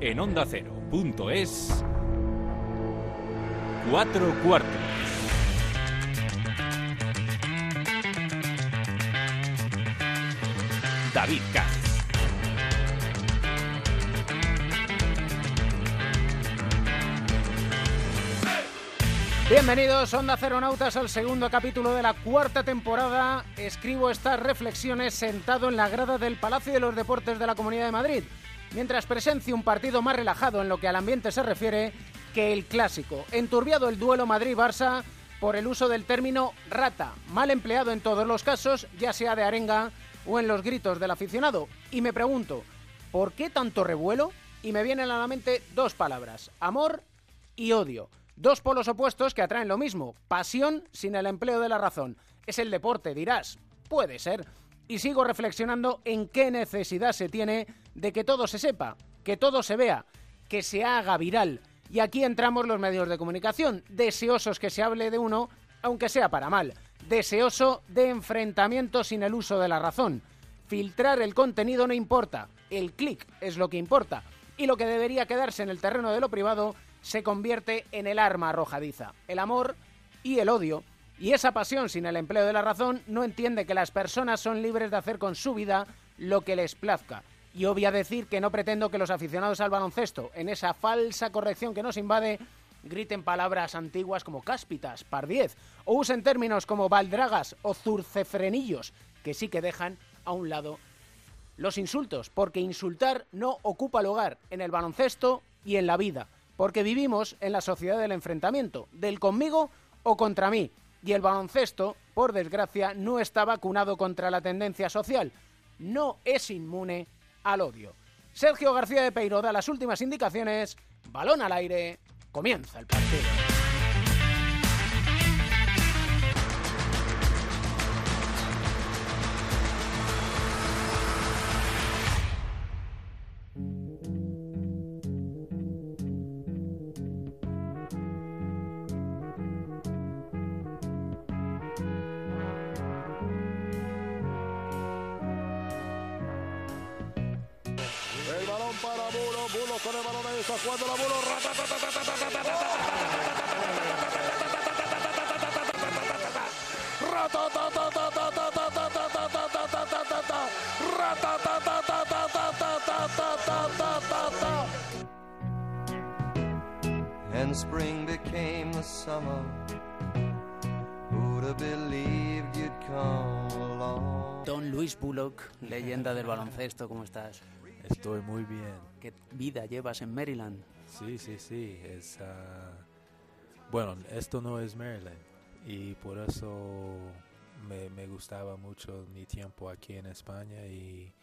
en onda ondacero.es. Cuatro cuartos. David Caz. Bienvenidos, Onda Ceronautas, al segundo capítulo de la cuarta temporada. Escribo estas reflexiones sentado en la grada del Palacio de los Deportes de la Comunidad de Madrid, mientras presencio un partido más relajado en lo que al ambiente se refiere que el clásico. Enturbiado el duelo Madrid-Barça por el uso del término rata, mal empleado en todos los casos, ya sea de arenga o en los gritos del aficionado. Y me pregunto, ¿por qué tanto revuelo? Y me vienen a la mente dos palabras, amor y odio. Dos polos opuestos que atraen lo mismo, pasión sin el empleo de la razón. Es el deporte, dirás. Puede ser. Y sigo reflexionando en qué necesidad se tiene de que todo se sepa, que todo se vea, que se haga viral. Y aquí entramos los medios de comunicación, deseosos que se hable de uno, aunque sea para mal. Deseoso de enfrentamiento sin el uso de la razón. Filtrar el contenido no importa, el clic es lo que importa. Y lo que debería quedarse en el terreno de lo privado se convierte en el arma arrojadiza, el amor y el odio. Y esa pasión sin el empleo de la razón no entiende que las personas son libres de hacer con su vida lo que les plazca. Y obvia decir que no pretendo que los aficionados al baloncesto, en esa falsa corrección que nos invade, griten palabras antiguas como cáspitas, pardiez, o usen términos como baldragas o zurcefrenillos, que sí que dejan a un lado los insultos, porque insultar no ocupa lugar en el baloncesto y en la vida porque vivimos en la sociedad del enfrentamiento, del conmigo o contra mí, y el baloncesto, por desgracia, no está vacunado contra la tendencia social, no es inmune al odio. Sergio García de Peiro da las últimas indicaciones, balón al aire, comienza el partido. Baloncesto, ¿cómo estás? Estoy muy bien. ¿Qué vida llevas en Maryland? Sí, sí, sí. Es, ah, bueno, esto no es Maryland y por eso me, gustaba mucho mi tiempo aquí en España y,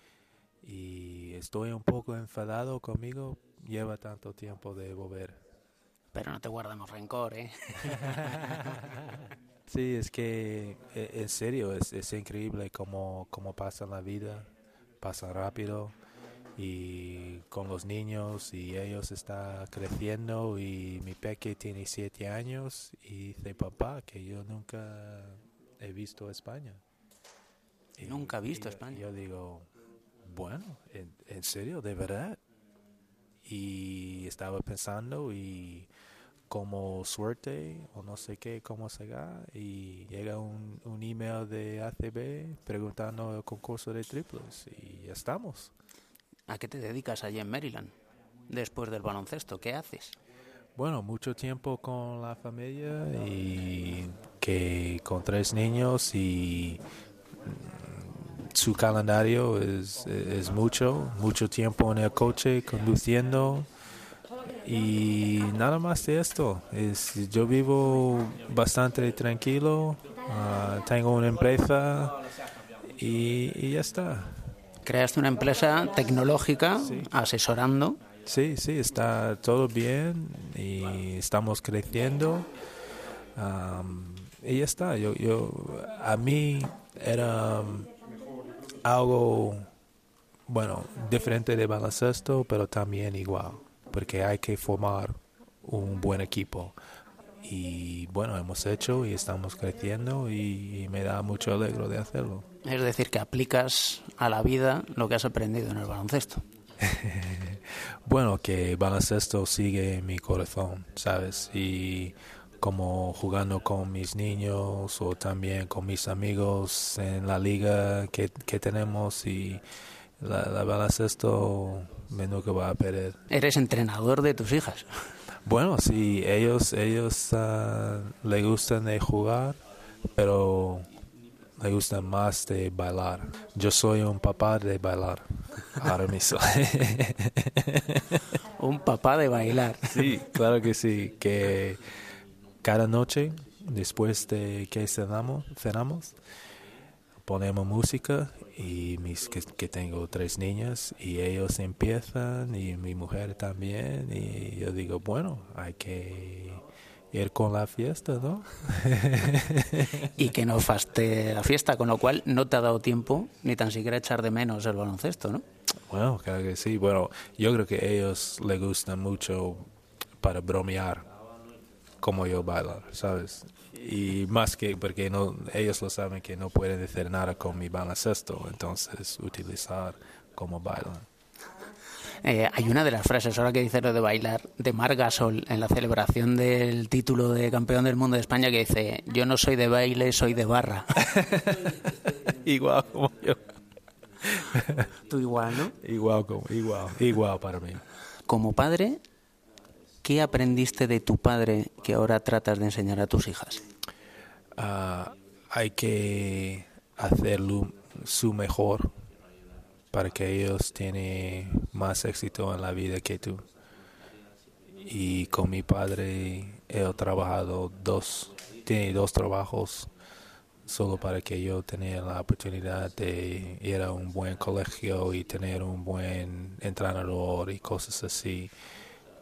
y estoy un poco enfadado conmigo. Lleva tanto tiempo de volver. Pero no te guardamos rencor, ¿eh? sí, es que e, en serio es, es increíble cómo, cómo pasa la vida, pasa rápido y con los niños y ellos está creciendo y mi peque tiene siete años y dice papá que yo nunca he visto España. Y, nunca he visto España. Yo digo, bueno, ¿en, serio, de verdad. Y estaba pensando y como suerte o no sé qué, cómo se va y llega un, un email de ACB preguntando el concurso de triples y ya estamos. ¿A qué te dedicas allí en Maryland? Después del baloncesto, ¿qué haces? Bueno, mucho tiempo con la familia y que con tres niños y mm, su calendario es, es mucho, mucho tiempo en el coche conduciendo y nada más de esto. Es, yo vivo bastante tranquilo, ah, tengo una empresa y ya está creaste una empresa tecnológica asesorando. Sí, sí, está todo bien y estamos creciendo. y ya está. Yo, yo, a mí era algo, bueno, diferente de baloncesto, pero también igual, porque hay que formar un buen equipo. Y bueno, hemos hecho y estamos creciendo y me da mucho alegro de hacerlo. Es decir, que aplicas a la vida lo que has aprendido en el baloncesto. Bueno, que baloncesto sigue en mi corazón, ¿sabes? Y como jugando con mis niños o también con mis amigos en la liga que, que tenemos y la, la baloncesto me nunca va a perder. Eres entrenador de tus hijas. Bueno, sí, ellos ellos uh, le gustan de jugar, pero le gustan más de bailar. Yo soy un papá de bailar ahora mismo. un papá de bailar. Sí, claro que sí, que cada noche después de que cenamos, cenamos ponemos música y mis que, que, tengo tres niñas y ellos empiezan y mi mujer también y yo digo bueno hay que ir con la fiesta no y que no faste la fiesta con lo cual no te ha dado tiempo ni tan siquiera echar de menos el baloncesto no bueno claro que sí. Bueno yo creo que a ellos les gusta mucho para bromear como yo bailar sabes y más que porque no ellos lo saben que no pueden hacer nada con mi baloncesto entonces utilizar como bailan. Eh, hay una de las frases ahora que dice lo de bailar de Mar Gasol en la celebración del título de campeón del mundo de España que dice yo no soy de baile soy de barra igual como yo. Tú igual no igual como igual igual para mí. Como padre ¿Qué aprendiste de tu padre que ahora tratas de enseñar a tus hijas? Uh, hay que hacerlo su mejor para que ellos tengan más éxito en la vida que tú. Y con mi padre he trabajado dos, tiene dos trabajos solo para que yo tenga la oportunidad de ir a un buen colegio y tener un buen entrenador y cosas así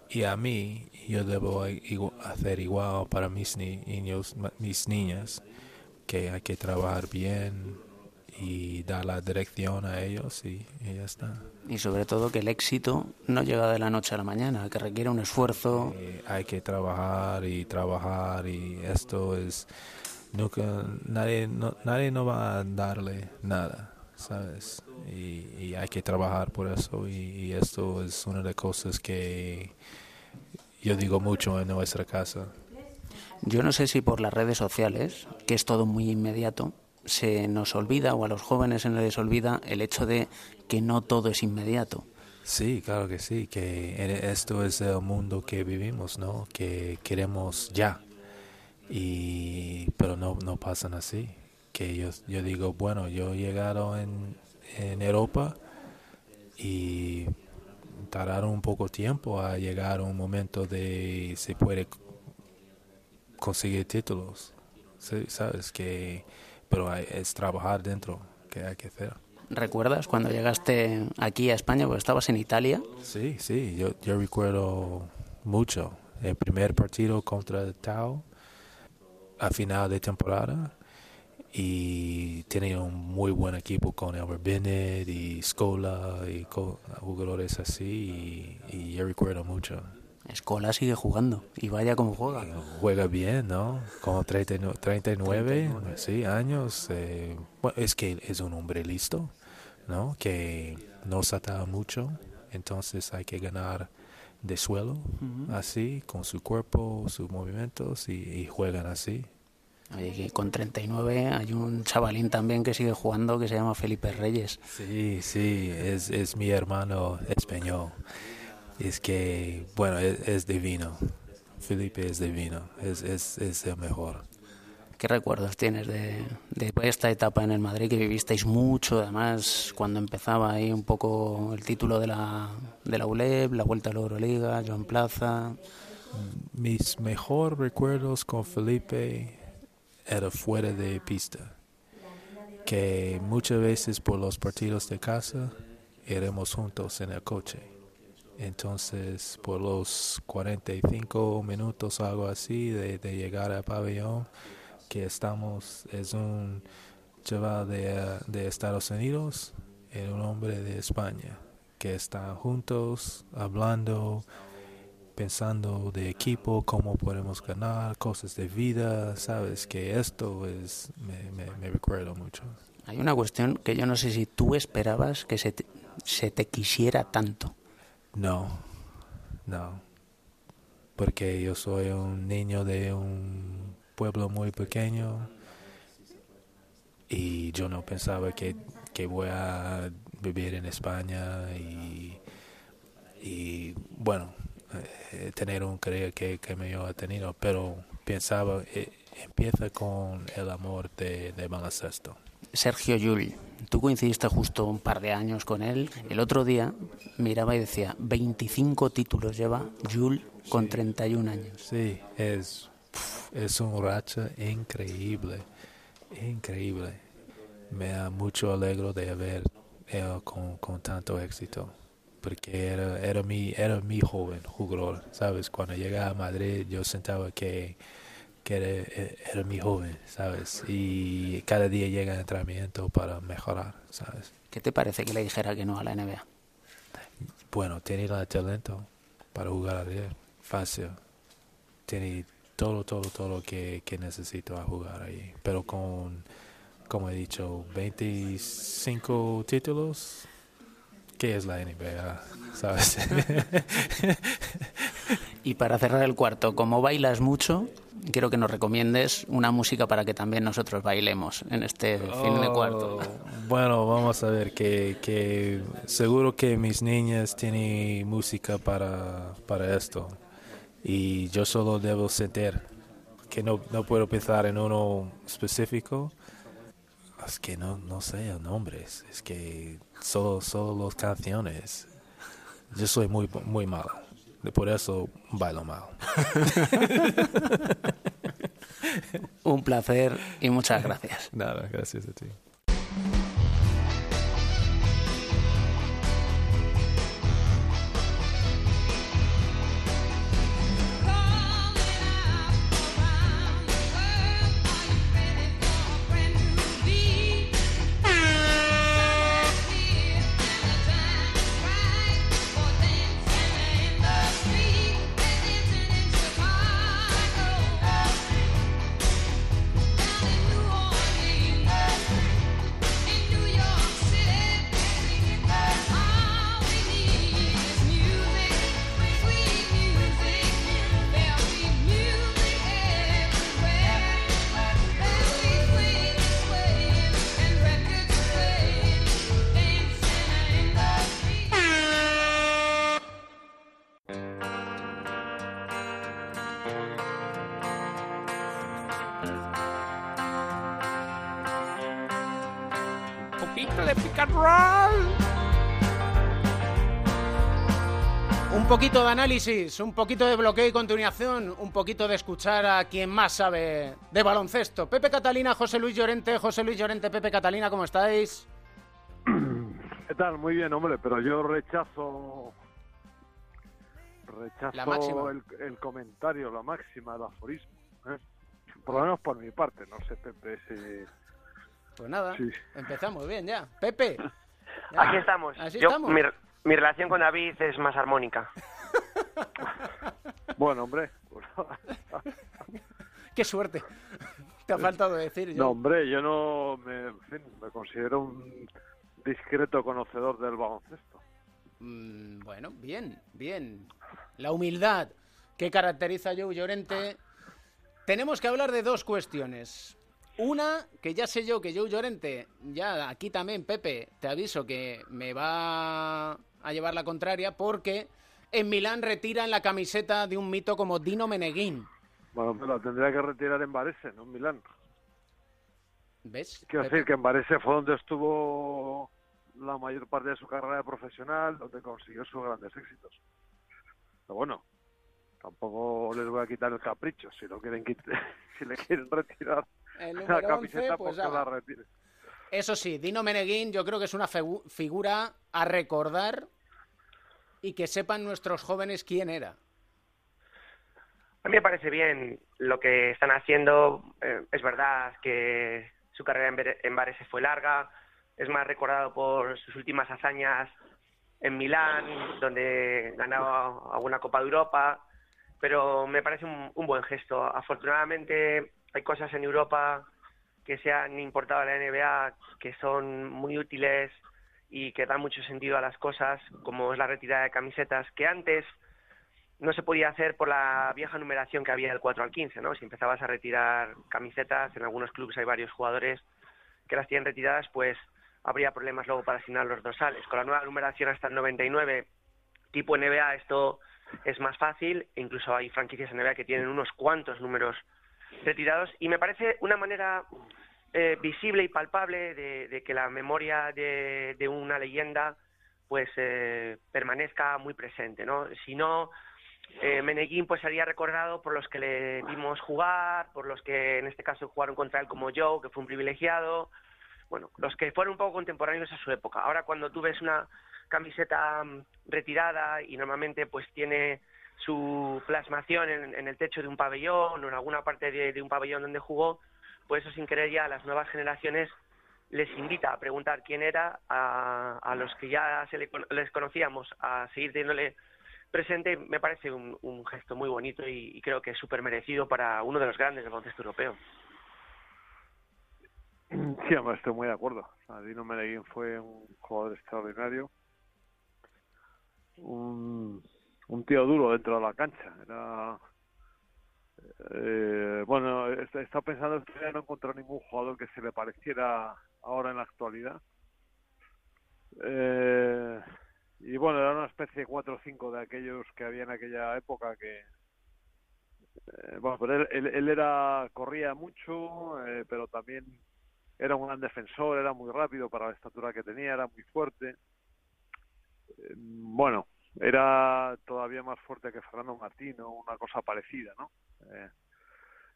y a mí yo debo hacer igual para mis niños, mis niñas, que hay que trabajar bien y dar la dirección a ellos y, y, ya está. Y sobre todo que el éxito no llega de la noche a la mañana, que requiere un esfuerzo. Eh, hay que trabajar y trabajar y esto es nunca nadie no, nadie no va a darle nada, sabes. Y, y hay que trabajar por eso y, y esto es una de las cosas que yo digo mucho en nuestra casa. Yo no sé si por las redes sociales, que es todo muy inmediato, se nos olvida o a los jóvenes se les olvida el hecho de que no todo es inmediato. Sí, claro que sí, que esto es el mundo que vivimos, ¿no? Que queremos ya. Y pero no no pasan así. Que yo yo digo, bueno, yo he llegado en en Europa y tardaron un poco tiempo a llegar a un momento de se puede conseguir títulos sí, sabes que pero hay, es trabajar dentro que hay que hacer ¿Recuerdas cuando llegaste aquí a España? Porque estabas en Italia. Sí, sí, yo, yo recuerdo mucho. El primer partido contra el Tau a final de temporada y tiene un muy buen equipo con Albert Bennett y Scola y jugadores así y, y, yo recuerdo mucho. Escola sigue jugando y vaya como juega. Juega bien, ¿no? Como 39, 39, 39. sí, años. Eh, bueno, es que es un hombre listo, ¿no? Que no salta mucho, entonces hay que ganar de suelo, uh -huh. así, con su cuerpo, sus movimientos y, y juegan así. Oye, que con 39 hay un chavalín también que sigue jugando que se llama Felipe Reyes. Sí, sí, es, es mi hermano español. Es que, bueno, es, es divino. Felipe es divino, es, es, es, el mejor. ¿Qué recuerdos tienes de, de esta etapa en el Madrid que vivisteis mucho? Además, cuando empezaba ahí un poco el título de la, de la ULEB, la vuelta a la Euroliga, Joan Plaza. Mis mejores recuerdos con Felipe era fuera de pista, que muchas veces por los partidos de casa éramos juntos en el coche. Entonces, por los 45 minutos, algo así, de, llegar al pabellón, que estamos, es un chaval de, de Estados Unidos y un hombre de España, que están juntos, hablando, pensando de equipo, cómo podemos ganar, cosas de vida, sabes que esto es, me, me, me recuerdo mucho. Hay una cuestión que yo no sé si tú esperabas que se te, se te quisiera tanto. No, no. Porque yo soy un niño de un pueblo muy pequeño y yo no pensaba que, que voy a vivir en España y, y bueno, eh, tener un carrera que, que me ha tenido, pero pensaba, eh, empieza con el amor de, de baloncesto. Sergio Yul, tú coincidiste justo un par de años con él. El otro día miraba y decía, 25 títulos lleva Yul con 31 años. Sí, es, es un racha increíble, increíble. Me da mucho alegro de haber él con, con tanto éxito, porque era, era, mi, era mi joven jugador, ¿sabes? Cuando llegaba a Madrid yo sentaba que, que era, era mi joven, ¿sabes? Y cada día llega el entrenamiento para mejorar, ¿sabes? ¿Qué te parece que le dijera que no a la NBA? Bueno, tiene el talento para jugar a fácil. Tiene todo, todo, todo lo que, que necesito a jugar ahí. Pero con, como he dicho, 25 títulos, ¿qué es la NBA? ¿Sabes? y para cerrar el cuarto, como bailas mucho, quiero que nos recomiendes una música para que también nosotros bailemos en este fin de cuarto. Oh, bueno, vamos a ver que, que seguro que mis niñas tienen música para, para esto y yo solo debo sentir que no, no puedo pensar en uno específico. Es que no, no sé el nombre, es que solo, solo las canciones. Yo soy muy, muy malo. Por eso bailo mal. Un placer y muchas gracias. Nada, gracias a ti. Análisis, un poquito de bloqueo y continuación, un poquito de escuchar a quien más sabe de baloncesto. Pepe Catalina, José Luis Llorente, José Luis Llorente, Pepe Catalina, ¿cómo estáis? ¿Qué tal? Muy bien, hombre, pero yo rechazo rechazo el, el comentario, la máxima, el aforismo. ¿eh? Por lo menos por mi parte, no sé, Pepe, si... Pues nada, Sí. empezamos bien ya. Pepe. ya. Aquí estamos. Así Yo, estamos. Mi, mi relación con David es más armónica. Bueno, hombre, Qué suerte. Te ha faltado decir yo. no, hombre, yo no me, en fin, me considero un discreto conocedor del baloncesto. Mm, bueno, bien, bien. La humildad que caracteriza a Joe Llorente. Tenemos que hablar de dos cuestiones. Una, que ya sé yo que Joe Llorente, ya aquí también, Pepe, te aviso que me va a llevar la contraria porque en Milán retiran la camiseta de un mito como Dino Meneguín. Bueno, pero la tendría que retirar en Varese, no en Milán. ¿Ves? Quiero Pepe? decir que en Varese fue donde estuvo la mayor parte de su carrera profesional, donde consiguió sus grandes éxitos. Pero bueno, tampoco les voy a quitar el capricho. Si lo quieren quit- si le quieren retirar la número 11, camiseta, pues pues que la retire. Eso sí, Dino Meneguín yo creo que es una figura a recordar y que sepan nuestros jóvenes quién era. A mí me parece bien lo que están haciendo. Eh, es verdad que su carrera en, Varese fue larga. Es más recordado por sus últimas hazañas en Milán, donde ganó alguna Copa de Europa. Pero me parece un buen gesto. Afortunadamente hay cosas en Europa que se han importado a la NBA que son muy útiles y que dan mucho sentido a las cosas, como es la retirada de camisetas, que antes no se podía hacer por la vieja numeración que había del 4 al 15, ¿no? Si empezabas a retirar camisetas, en algunos clubes hay varios jugadores que las tienen retiradas, pues habría problemas luego para asignar los dorsales. Con la nueva numeración hasta el 99, tipo NBA, esto es más fácil, incluso hay franquicias NBA que tienen unos cuantos números retirados, y me parece una manera eh, visible y palpable de, que la memoria de, de una leyenda pues eh, permanezca muy presente, ¿no? Si no, eh, Meneguín pues sería recordado por los que le vimos jugar, por los que en este caso jugaron contra él como yo, que fue un privilegiado, bueno, los que fueron un poco contemporáneos a su época. Ahora cuando tú ves una camiseta mm, retirada y normalmente pues tiene su plasmación en, en el techo de un pabellón o en alguna parte de, un pabellón donde jugó, pues eso sin querer ya a las nuevas generaciones les invita a preguntar quién era, a, a los que ya se le, les conocíamos, a seguir teniéndole presente, me parece un, un gesto muy bonito y, y creo que es súper merecido para uno de los grandes del baloncesto europeo. Sí, hombre, estoy muy de acuerdo. Dino Meneguín fue un jugador extraordinario. Un, un tío duro dentro de la cancha. Era. Eh, bueno, estado pensando que no he encontrado ningún jugador que se le pareciera ahora en la actualidad. Eh, y bueno, era una especie de 4 o 5 de aquellos que había en aquella época que. eh, bueno, pero él, él, él era corría mucho, eh, pero también era un gran defensor, era muy rápido para la estatura que tenía, era muy fuerte. Eh, Bueno, era todavía más fuerte que Fernando Martino, una cosa parecida, ¿no? Eh,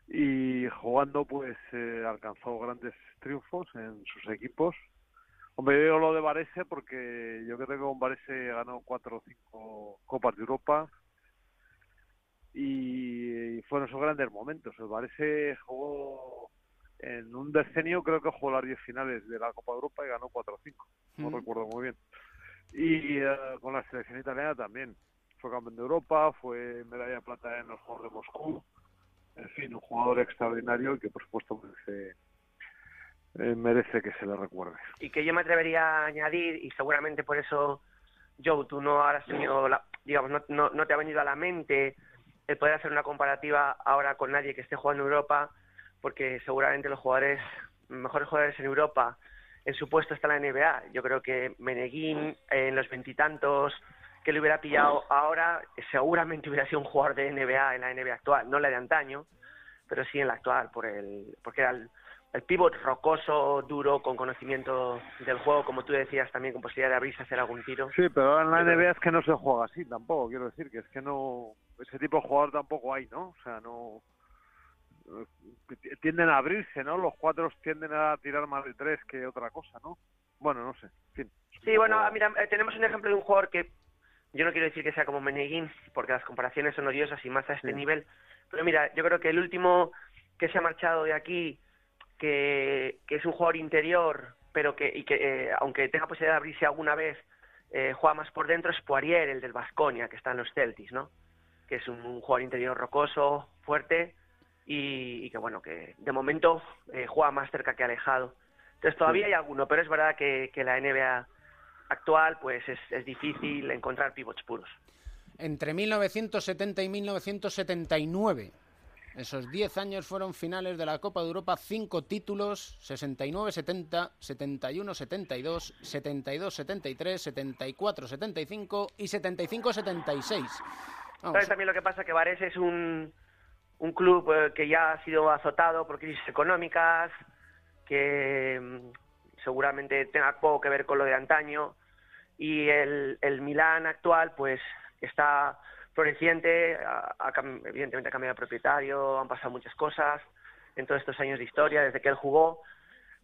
y jugando, pues eh, alcanzó grandes triunfos en sus equipos. Hombre, yo digo lo de Varese porque yo creo que con Varese ganó cuatro o cinco Copas de Europa y, y fueron sus grandes momentos. El Varese jugó en un decenio, creo que jugó las 10 finales de la Copa de Europa y ganó 4 o 5, no Mm. recuerdo muy bien. Y eh, con la selección italiana también. Fue campeón de Europa, fue medalla de plata en los Juegos de Moscú. En fin, un jugador extraordinario y que por supuesto merece, eh, merece que se le recuerde. y que yo me atrevería a añadir, y seguramente por eso, Joe, tú no has tenido, la, digamos, no, no, no te ha venido a la mente el poder hacer una comparativa ahora con nadie que esté jugando en Europa, porque seguramente los jugadores, mejores jugadores en Europa, en su puesto está la NBA. Yo creo que Meneguín, en los veintitantos que le hubiera pillado ahora, seguramente hubiera sido un jugador de NBA en la NBA actual, no la de antaño, pero sí en la actual, por el, porque era el, el pivot rocoso, duro, con conocimiento del juego, como tú decías, también con posibilidad de abrirse a hacer algún tiro. Sí, pero ahora en la NBA es que no se juega así tampoco, quiero decir, que es que no, ese tipo de jugador tampoco hay, ¿no? O sea, no, tienden a abrirse, ¿no? Los cuatro tienden a tirar más de tres que otra cosa, ¿no? Bueno, no sé, en fin. Sí, bueno, poco- mira, eh, tenemos un ejemplo de un jugador que yo no quiero decir que sea como Meneguín, porque las comparaciones son odiosas y más a este Sí. nivel, pero mira, yo creo que el último que se ha marchado de aquí, que, que es un jugador interior, pero que, y que eh, aunque tenga posibilidad de abrirse alguna vez, eh, juega más por dentro, es Poirier, el del Vasconia, que está en los Celtics, ¿no? Que es un, un jugador interior rocoso, fuerte, y, y que bueno, que de momento eh, juega más cerca que alejado. Entonces todavía hay alguno, pero es verdad que, que la NBA actual pues es, es difícil encontrar pivots puros. Entre 1970 y 1979. Esos 10 años fueron finales de la Copa de Europa, 5 títulos, 69-70, 71-72, 72-73, 74-75 y 75-76. Vamos, ¿Sabes también lo que pasa? Que Varese es un, un club eh, que ya ha sido azotado por crisis económicas, que mm, seguramente tenga poco que ver con lo de antaño, y el, el Milán actual pues está floreciente, ha- ha evidentemente ha cambiado de propietario, han pasado muchas cosas en todos estos años de historia desde que él jugó,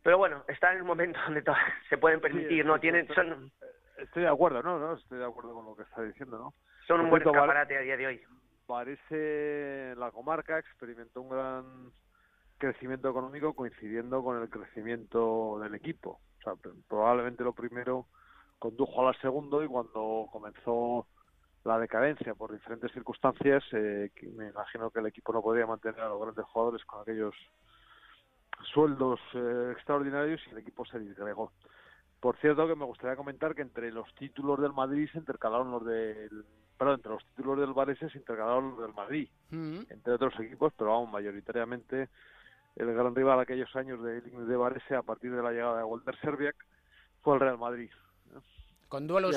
pero bueno, está en un momento donde se pueden permitir, ¿no? Tienen, son, Estoy de acuerdo, ¿no? ¿no? Estoy de acuerdo con lo que está diciendo, ¿no? son un buen escaparate a día de hoy. Parece la comarca experimentó un gran crecimiento económico coincidiendo con el crecimiento del equipo. O sea, pr- probablemente lo primero condujo al segundo y cuando comenzó la decadencia por diferentes circunstancias, eh, me imagino que el equipo no podía mantener a los grandes jugadores con aquellos sueldos eh, extraordinarios y el equipo se disgregó. Por cierto, que me gustaría comentar que entre los títulos del Madrid se intercalaron los del. Perdón, entre los títulos del Barça veces intercalaron del Madrid, Mm. entre otros equipos, pero vamos, mayoritariamente el gran rival aquellos años de, de Varese a partir de la llegada de Walter Serbiak fue el Real Madrid. Con duelos Y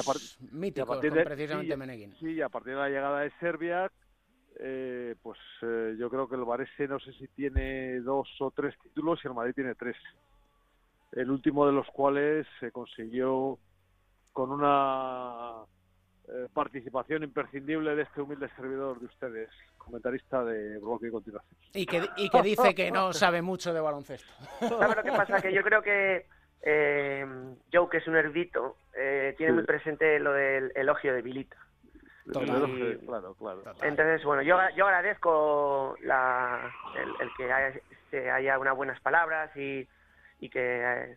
míticos con de- precisamente sí. Sí, y a partir de la llegada de Serbia, eh, pues eh, yo creo que el Varese no sé si tiene dos o tres títulos y el Madrid tiene tres. El último de los cuales se consiguió con una eh, participación imprescindible de este humilde servidor de ustedes, comentarista de bloque y continuación. Y que, y que dice que no sabe mucho de baloncesto. ¿Sabes lo que pasa? Que yo creo que eh, Joe, que es un erudito, eh, tiene Sí. muy presente lo del elogio de Vilita. Claro, claro. Entonces, bueno, yo, yo agradezco la, el, el que haya, se haya unas buenas palabras y, y que eh,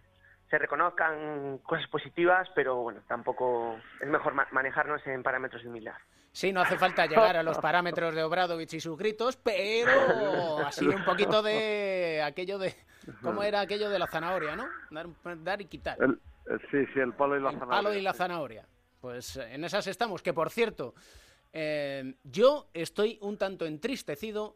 se reconozcan cosas positivas, pero bueno, tampoco es mejor ma- manejarnos en parámetros de humildad. Sí, no hace falta llegar a los parámetros de Obradovich y sus gritos, pero así un poquito de aquello de... ¿Cómo era aquello de la zanahoria, no? Dar, dar y quitar. El- el- sí, sí, el palo y la El zanahoria. palo y la zanahoria. Pues eh, en esas estamos, que por cierto, eh, yo estoy un tanto entristecido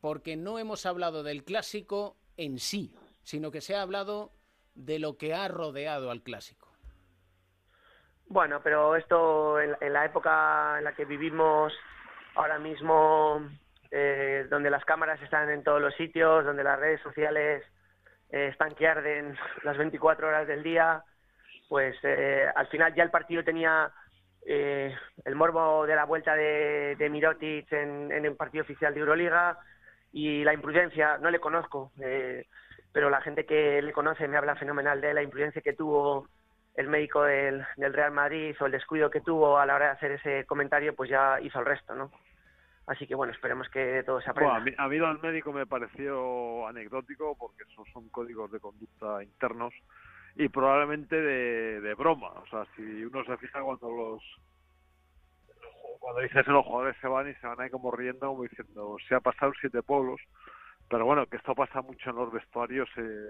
porque no hemos hablado del clásico en sí, sino que se ha hablado de lo que ha rodeado al clásico. Bueno, pero esto en, en la época en la que vivimos ahora mismo, eh, donde las cámaras están en todos los sitios, donde las redes sociales eh, están que arden las 24 horas del día, pues eh, al final ya el partido tenía eh, el morbo de la vuelta de, de Mirotic en, en el partido oficial de Euroliga y la imprudencia, no le conozco, eh, pero la gente que le conoce me habla fenomenal de la imprudencia que tuvo el médico del, del Real Madrid o el descuido que tuvo a la hora de hacer ese comentario, pues ya hizo el resto, ¿no? Así que bueno, esperemos que todo se aprenda. A, mí, a médico me pareció anecdótico porque esos son códigos de conducta internos y probablemente de, de broma. O sea, si uno se fija cuando los cuando dices los jugadores se van y se van ahí como riendo, como diciendo, se ha pasado siete pueblos. Pero bueno, que esto pasa mucho en los vestuarios. Eh,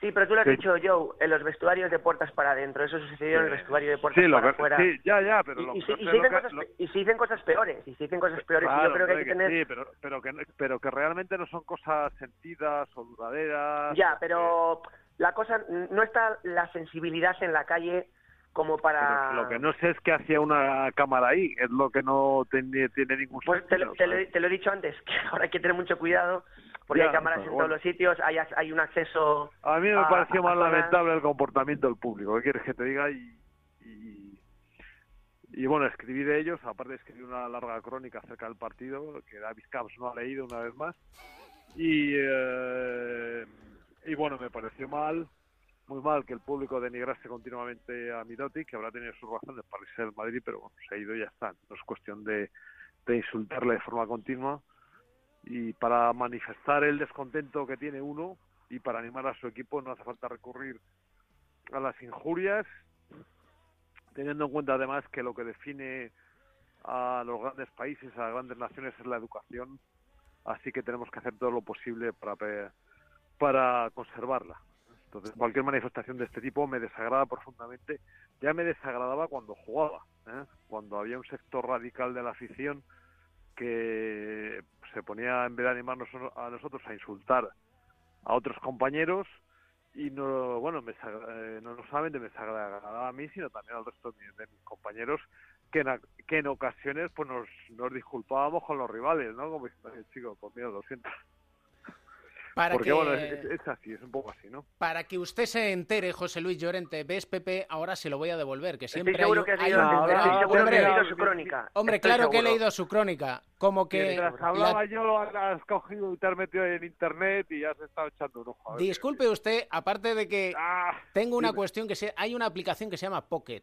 Sí, pero tú lo has dicho, Joe, en los vestuarios de puertas para adentro. Eso sucedió en el vestuario de puertas sí, para afuera. sí, ya, ya, pero y, lo y se, y se lo cosas, lo- y se dicen cosas peores, y se dicen cosas peores. Claro, yo creo que hay que tener... sí, pero, pero, que, pero que realmente no son cosas sentidas o duraderas. Ya, pero la cosa, no está la sensibilidad en la calle como para... Pero lo que no sé es que hacía una cámara ahí, es lo que no tiene, tiene ningún Pues te, lo- sentido, te lo, te lo he dicho antes, que ahora hay que tener mucho cuidado, porque Ya, hay cámaras en bueno. todos los sitios, hay, hay un acceso... A mí me a- pareció a más lamentable el comportamiento del público. ¿Qué quieres que te diga? Y, y, y bueno, escribí de ellos, aparte escribí una larga crónica acerca del partido, que David Camps no ha leído una vez más. Y, eh, y bueno, me pareció mal, muy mal que el público denigrase continuamente a Mirotic, que habrá tenido sus razones para irse del Madrid, pero bueno, se ha ido y ya está. No es cuestión de, de insultarle de forma continua. Y para manifestar el descontento que tiene uno y para animar a su equipo no hace falta recurrir a las injurias, teniendo en cuenta además que lo que define a los grandes países, a las grandes naciones es la educación, así que tenemos que hacer todo lo posible para, para conservarla. Entonces, cualquier manifestación de este tipo me desagrada profundamente. Ya me desagradaba cuando jugaba, ¿eh? cuando había un sector radical de la afición que se ponía, en vez de animarnos a nosotros, a insultar a otros compañeros y no, bueno, me, eh, no no solamente me desagradaba a mí, sino también al resto de, mi- de mis compañeros que en, que en ocasiones pues nos, nos disculpábamos con los rivales, ¿no? Como diciendo, "Eh, chico, pues mira, lo siento. Para Porque que, bueno, es, así, es un poco así, ¿no? para que usted se entere, José Luis Llorente, ves, Pepe, ahora se lo voy a devolver, que siempre Estoy seguro hay, que has hay leído, un- estoy que hombre, su crónica. Hombre, Estoy claro que he leído su crónica, como que... Mientras la- hablaba yo, has cogido y te has metido en internet y has estado echando un ojo. Disculpe usted, aparte de que Ah, tengo una dime. cuestión que se, hay una aplicación que se llama Pocket,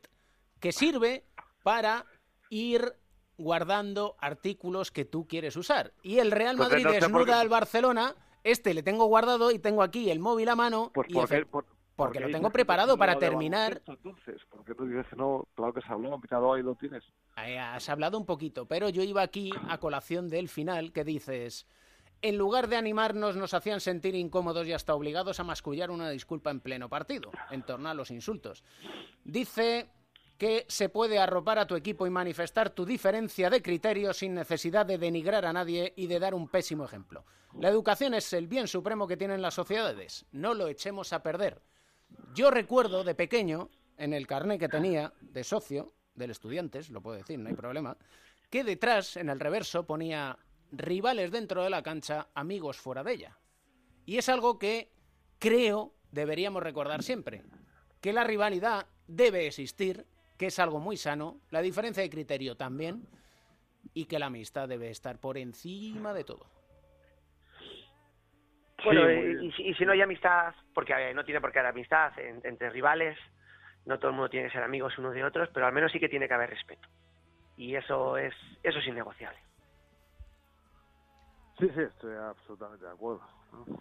que sirve para ir guardando artículos que tú quieres usar. Y el Real Pues Madrid no sé por desnuda al Barcelona, este le tengo guardado y tengo aquí el móvil a mano. Pues y porque, por- porque lo tengo preparado para terminar. Entonces, porque tú dices que no, claro que se habló, mirado ahí lo tienes. Has hablado un poquito, pero yo iba aquí a colación del final que dices, en lugar de animarnos nos hacían sentir incómodos y hasta obligados a mascullar una disculpa en pleno partido, en torno a los insultos. Dice que se puede arropar a tu equipo y manifestar tu diferencia de criterio sin necesidad de denigrar a nadie y de dar un pésimo ejemplo. La educación es el bien supremo que tienen las sociedades. No lo echemos a perder. Yo recuerdo de pequeño, en el carné que tenía de socio, del estudiantes, lo puedo decir, no hay problema, que detrás, en el reverso, ponía rivales dentro de la cancha, amigos fuera de ella. Y es algo que creo deberíamos recordar siempre, que la rivalidad debe existir, que es algo muy sano, la diferencia de criterio también, y que la amistad debe estar por encima de todo. Bueno, muy y, si- y si no hay amistad, porque eh, no tiene por qué haber amistad en- entre rivales, no todo el mundo tiene que ser amigos unos de otros, pero al menos sí que tiene que haber respeto. Y eso es eso es innegociable. Sí, sí, estoy absolutamente de acuerdo.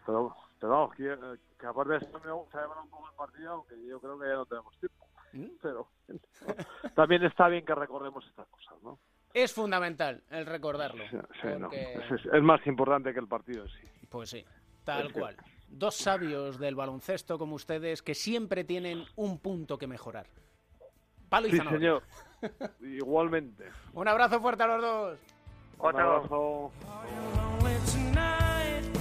Pero, pero vamos, que, que aparte de eso me gusta llevar un poco el partido, aunque yo creo que ya no tenemos tiempo. ¿Mm? Pero ¿no? también está bien que recordemos estas cosas, ¿no? Es fundamental el recordarlo. Sí, sí, no. porque- Es, es- es más importante que el partido sí. Pues sí, tal cual. Dos sabios del baloncesto como ustedes que siempre tienen un punto que mejorar. Palo y Sí, señor. Igualmente. Un abrazo fuerte a los dos. Un abrazo. lonely tonight.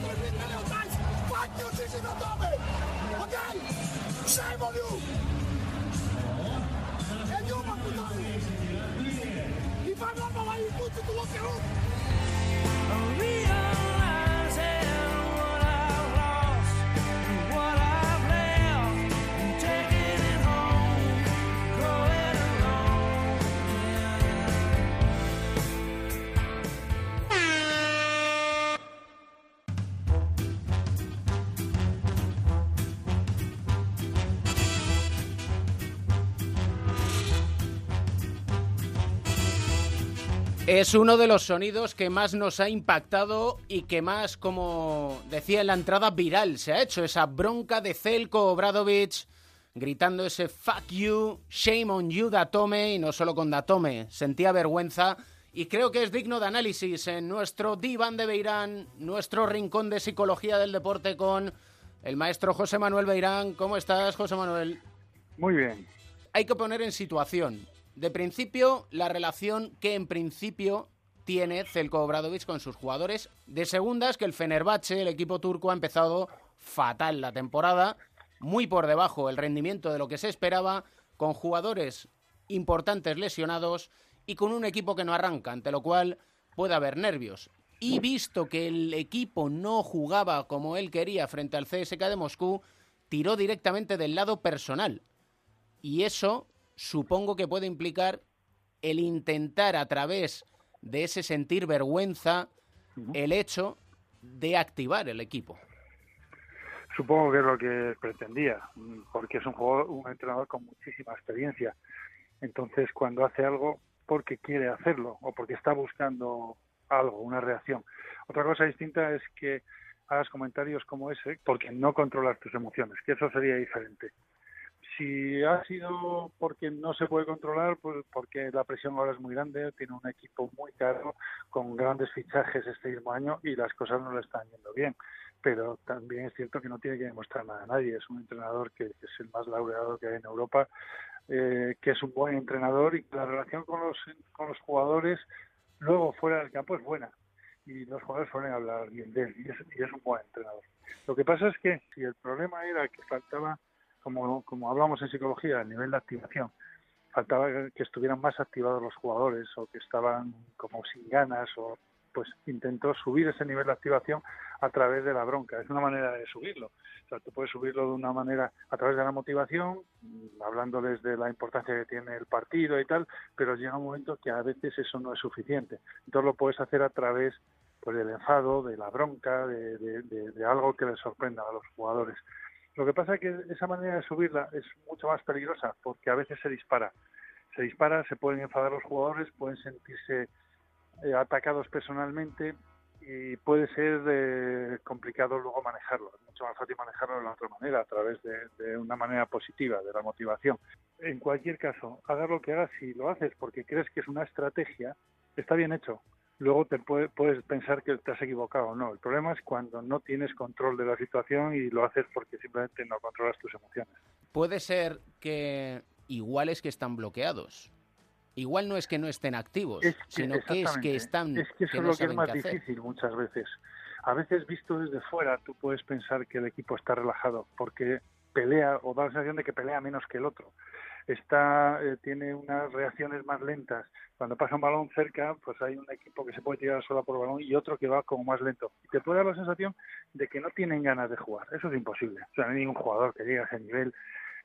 3 million times. Fuck you, Gigi Natomi! Okay? Shame on you! And you, Makutai! If I'm not my way, you put it to walk around. Es uno de los sonidos que más nos ha impactado y que más, como decía en la entrada, viral se ha hecho. Esa bronca de Zelko Obradovic gritando ese fuck you, shame on you, Datome, y no solo con Datome, sentía vergüenza. Y creo que es digno de análisis en nuestro diván de Beirán, nuestro rincón de psicología del deporte con el maestro José Manuel Beirán. ¿Cómo estás, José Manuel? Muy bien. hay que poner en situación. De principio, la relación que en principio tiene Zelko Obradovic con sus jugadores. De segundas, que el Fenerbahce, el equipo turco, ha empezado fatal la temporada, muy por debajo el rendimiento de lo que se esperaba, con jugadores importantes lesionados y con un equipo que no arranca, ante lo cual puede haber nervios. Y visto que el equipo no jugaba como él quería frente al CSK de Moscú, tiró directamente del lado personal. Y eso supongo que puede implicar el intentar a través de ese sentir vergüenza el hecho de activar el equipo. Supongo que es lo que pretendía, porque es un jugador, un entrenador con muchísima experiencia. Entonces, cuando hace algo, porque quiere hacerlo o porque está buscando algo, una reacción. Otra cosa distinta es que hagas comentarios como ese porque no controlas tus emociones, que eso sería diferente. Si ha sido porque no se puede controlar, pues porque la presión ahora es muy grande, tiene un equipo muy caro, con grandes fichajes este mismo año y las cosas no le están yendo bien. Pero también es cierto que no tiene que demostrar nada a nadie. Es un entrenador que, es el más laureado que hay en Europa, eh, que es un buen entrenador y la relación con los, con los jugadores luego fuera del campo es buena y los jugadores suelen hablar bien de él y es, y es un buen entrenador. Lo que pasa es que si el problema era que faltaba, como, como hablamos en psicología, el nivel de activación, faltaba que estuvieran más activados los jugadores o que estaban como sin ganas o pues intentó subir ese nivel de activación a través de la bronca. Es una manera de subirlo. O sea, tú puedes subirlo de una manera a través de la motivación, hablándoles de la importancia que tiene el partido y tal, pero llega un momento que a veces eso no es suficiente. Entonces lo puedes hacer a través pues del enfado, de la bronca, de- de- de algo que les sorprenda a los jugadores. Lo que pasa es que esa manera de subirla es mucho más peligrosa porque a veces se dispara. Se dispara, se pueden enfadar los jugadores, pueden sentirse eh, atacados personalmente y puede ser eh, complicado luego manejarlo. Es mucho más fácil manejarlo de la otra manera, a través de, una manera positiva, de la motivación. En cualquier caso, hagas lo que hagas, si lo haces porque crees que es una estrategia, está bien hecho. Luego te puede- puedes pensar que te has equivocado o no. El problema es cuando no tienes control de la situación y lo haces porque simplemente no controlas tus emociones. Puede ser que igual es que están bloqueados. Igual no es que no estén activos, Es que- sino que es que están Es que eso que es no lo que es más difícil muchas veces. A veces visto desde fuera tú puedes pensar que el equipo está relajado porque pelea o da la sensación de que pelea menos que el otro. Está eh, tiene unas reacciones más lentas. Cuando pasa un balón cerca, pues hay un equipo que se puede tirar sola por balón y otro que va como más lento. Y te puede dar la sensación de que no tienen ganas de jugar. Eso es imposible. O sea, no hay ningún jugador que llegue a ese nivel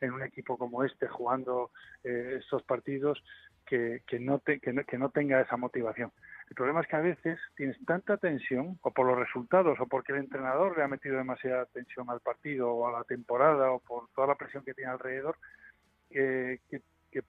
en un equipo como este jugando eh, estos partidos que, que, no te- que, no, que no tenga esa motivación. El problema es que a veces tienes tanta tensión, o por los resultados, o porque el entrenador le ha metido demasiada tensión al partido, o a la temporada, o por toda la presión que tiene alrededor, que,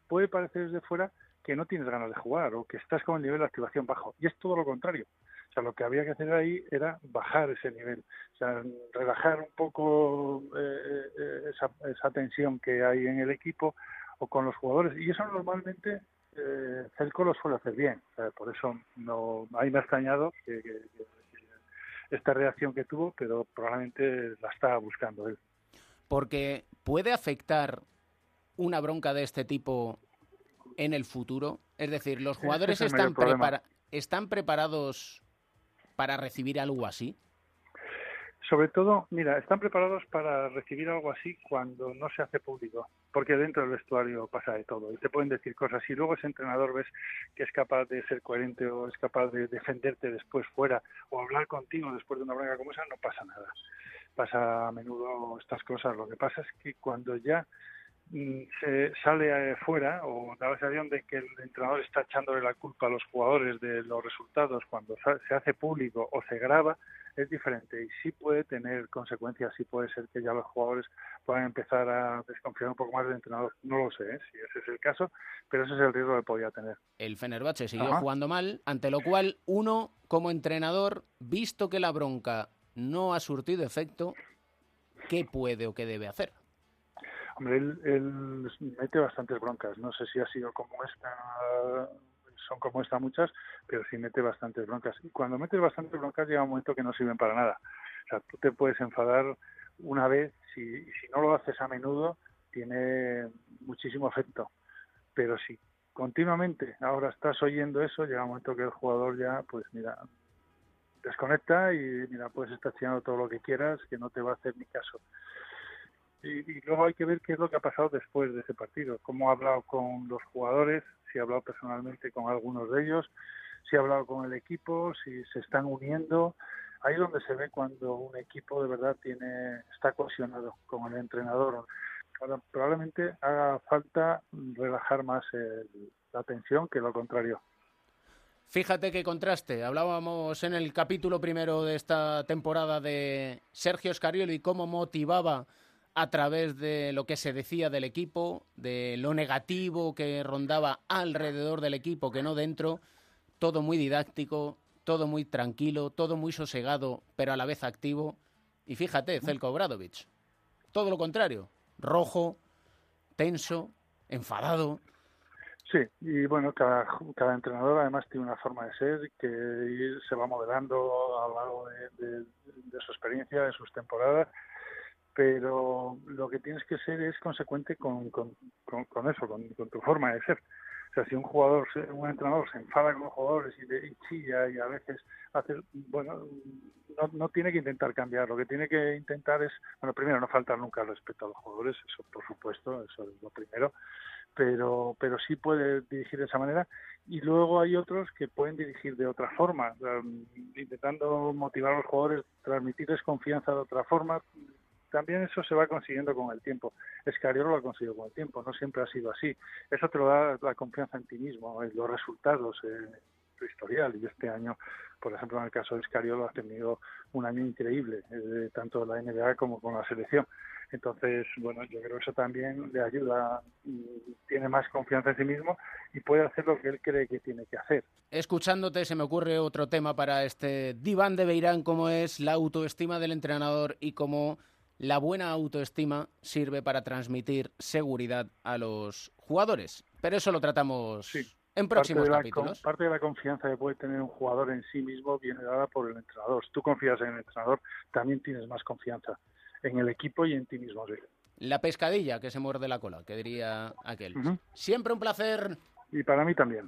puede parecer desde fuera que no tienes ganas de jugar, o que estás con el nivel de activación bajo. Y es todo lo contrario. O sea, lo que había que hacer ahí era bajar ese nivel, o sea, relajar un poco eh, eh, esa, esa tensión que hay en el equipo o con los jugadores. Y eso normalmente eh, Celco lo suele hacer bien. O sea, por eso no, ahí me ha extrañado que esta reacción que tuvo, pero probablemente la estaba buscando él. Porque puede afectar una bronca de este tipo en el futuro. Es decir, los jugadores es están, problema. prepara- están preparados para recibir algo así. Sobre todo, mira, están preparados para recibir algo así cuando no se hace público, porque dentro del vestuario pasa de todo y te pueden decir cosas. Si luego ese entrenador ves que es capaz de ser coherente o es capaz de defenderte después fuera o hablar contigo después de una bronca como esa, no pasa nada. Pasa a menudo estas cosas. Lo que pasa es que cuando ya se sale eh, fuera o da la sensación de que el entrenador está echándole la culpa a los jugadores de los resultados cuando se hace público o se graba, es diferente y sí puede tener consecuencias, sí puede ser que ya los jugadores puedan empezar a desconfiar un poco más del entrenador. No lo sé ¿eh? si ese es el caso, pero ese es el riesgo que podía tener. El Fenerbahce siguió Ajá. jugando mal, ante lo cual uno, como entrenador, visto que la bronca no ha surtido efecto, ¿qué puede o qué debe hacer? Hombre, él, mete bastantes broncas. No sé si ha sido como esta, son como esta muchas, pero sí mete bastantes broncas. Y cuando metes bastantes broncas llega un momento que no sirven para nada. O sea, tú te puedes enfadar una vez, si, no lo haces a menudo, tiene muchísimo efecto. Pero si continuamente ahora estás oyendo eso, llega un momento que el jugador ya, pues mira, desconecta y mira, puedes estar tirando todo lo que quieras, que no te va a hacer ni caso. Y, y luego hay que ver qué es lo que ha pasado después de ese partido, cómo ha hablado con los jugadores, si ha hablado personalmente con algunos de ellos, si ha hablado con el equipo, si se están uniendo. Ahí es donde se ve cuando un equipo de verdad tiene está cohesionado con el entrenador. Probablemente haga falta relajar más el- la tensión que lo contrario. Fíjate qué contraste. Hablábamos en el capítulo primero de esta temporada de Sergio Scariolo y cómo motivaba a través de lo que se decía del equipo, de lo negativo que rondaba alrededor del equipo, que no dentro. Todo muy didáctico, todo muy tranquilo, todo muy sosegado, pero a la vez activo. Y fíjate, Zelko Obradovic. Todo lo contrario. Rojo, tenso, enfadado. Sí, y bueno, cada, entrenador además tiene una forma de ser que se va modelando a lo largo de su experiencia, de sus temporadas, pero lo que tienes que ser es consecuente con, con, con- eso, con, tu forma de ser. O sea, si un jugador, un entrenador se enfada con los jugadores y, le- y chilla y a veces hace, bueno, no, no tiene que intentar cambiar, lo que tiene que intentar es, bueno, primero no faltar nunca al respeto a los jugadores, eso por supuesto, eso es lo primero, pero pero sí puede dirigir de esa manera y luego hay otros que pueden dirigir de otra forma intentando motivar a los jugadores transmitirles confianza de otra forma también eso se va consiguiendo con el tiempo Escariolo lo ha conseguido con el tiempo no siempre ha sido así eso te lo da la confianza en ti mismo en los resultados eh, su historial y este año, por ejemplo, en el caso de Escariolo ha tenido un año increíble, eh, tanto en la NBA como con la selección. Entonces, bueno, yo creo que eso también le ayuda, y tiene más confianza en sí mismo y puede hacer lo que él cree que tiene que hacer. Escuchándote se me ocurre otro tema para este diván de Beirán, como es la autoestima del entrenador y cómo la buena autoestima sirve para transmitir seguridad a los jugadores. Pero eso lo tratamos Sí. en próximos parte capítulos. con- parte de la confianza que puede tener un jugador en sí mismo viene dada por el entrenador. Si tú confías en el entrenador, también tienes más confianza en el equipo y en ti mismo. sí. La pescadilla que se muerde la cola, que diría aquel. Ujú. Siempre un placer. Y para mí también.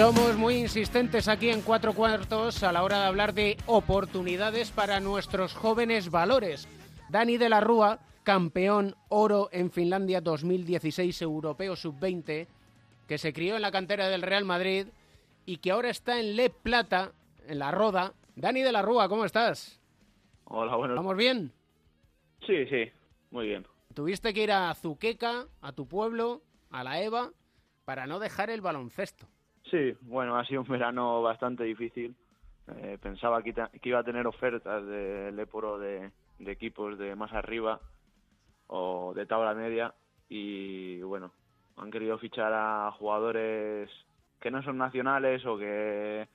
Somos muy insistentes aquí en Cuatro Cuartos a la hora de hablar de oportunidades para nuestros jóvenes valores. Dani de la Rúa, campeón oro en Finlandia 2016 europeo sub-20, que se crió en la cantera del Real Madrid y que ahora está en Le Plata, en la Roda. Dani de la Rúa, ¿cómo estás? Hola, bueno. ¿Vamos bien? Sí, sí, muy bien. Tuviste que ir a Zuqueca, a tu pueblo, a la EVA, para no dejar el baloncesto. Sí, bueno, ha sido un verano bastante difícil. Eh, pensaba que, iba a tener ofertas de Leporo de, equipos de más arriba o de tabla media y bueno, han querido fichar a jugadores que no son nacionales o que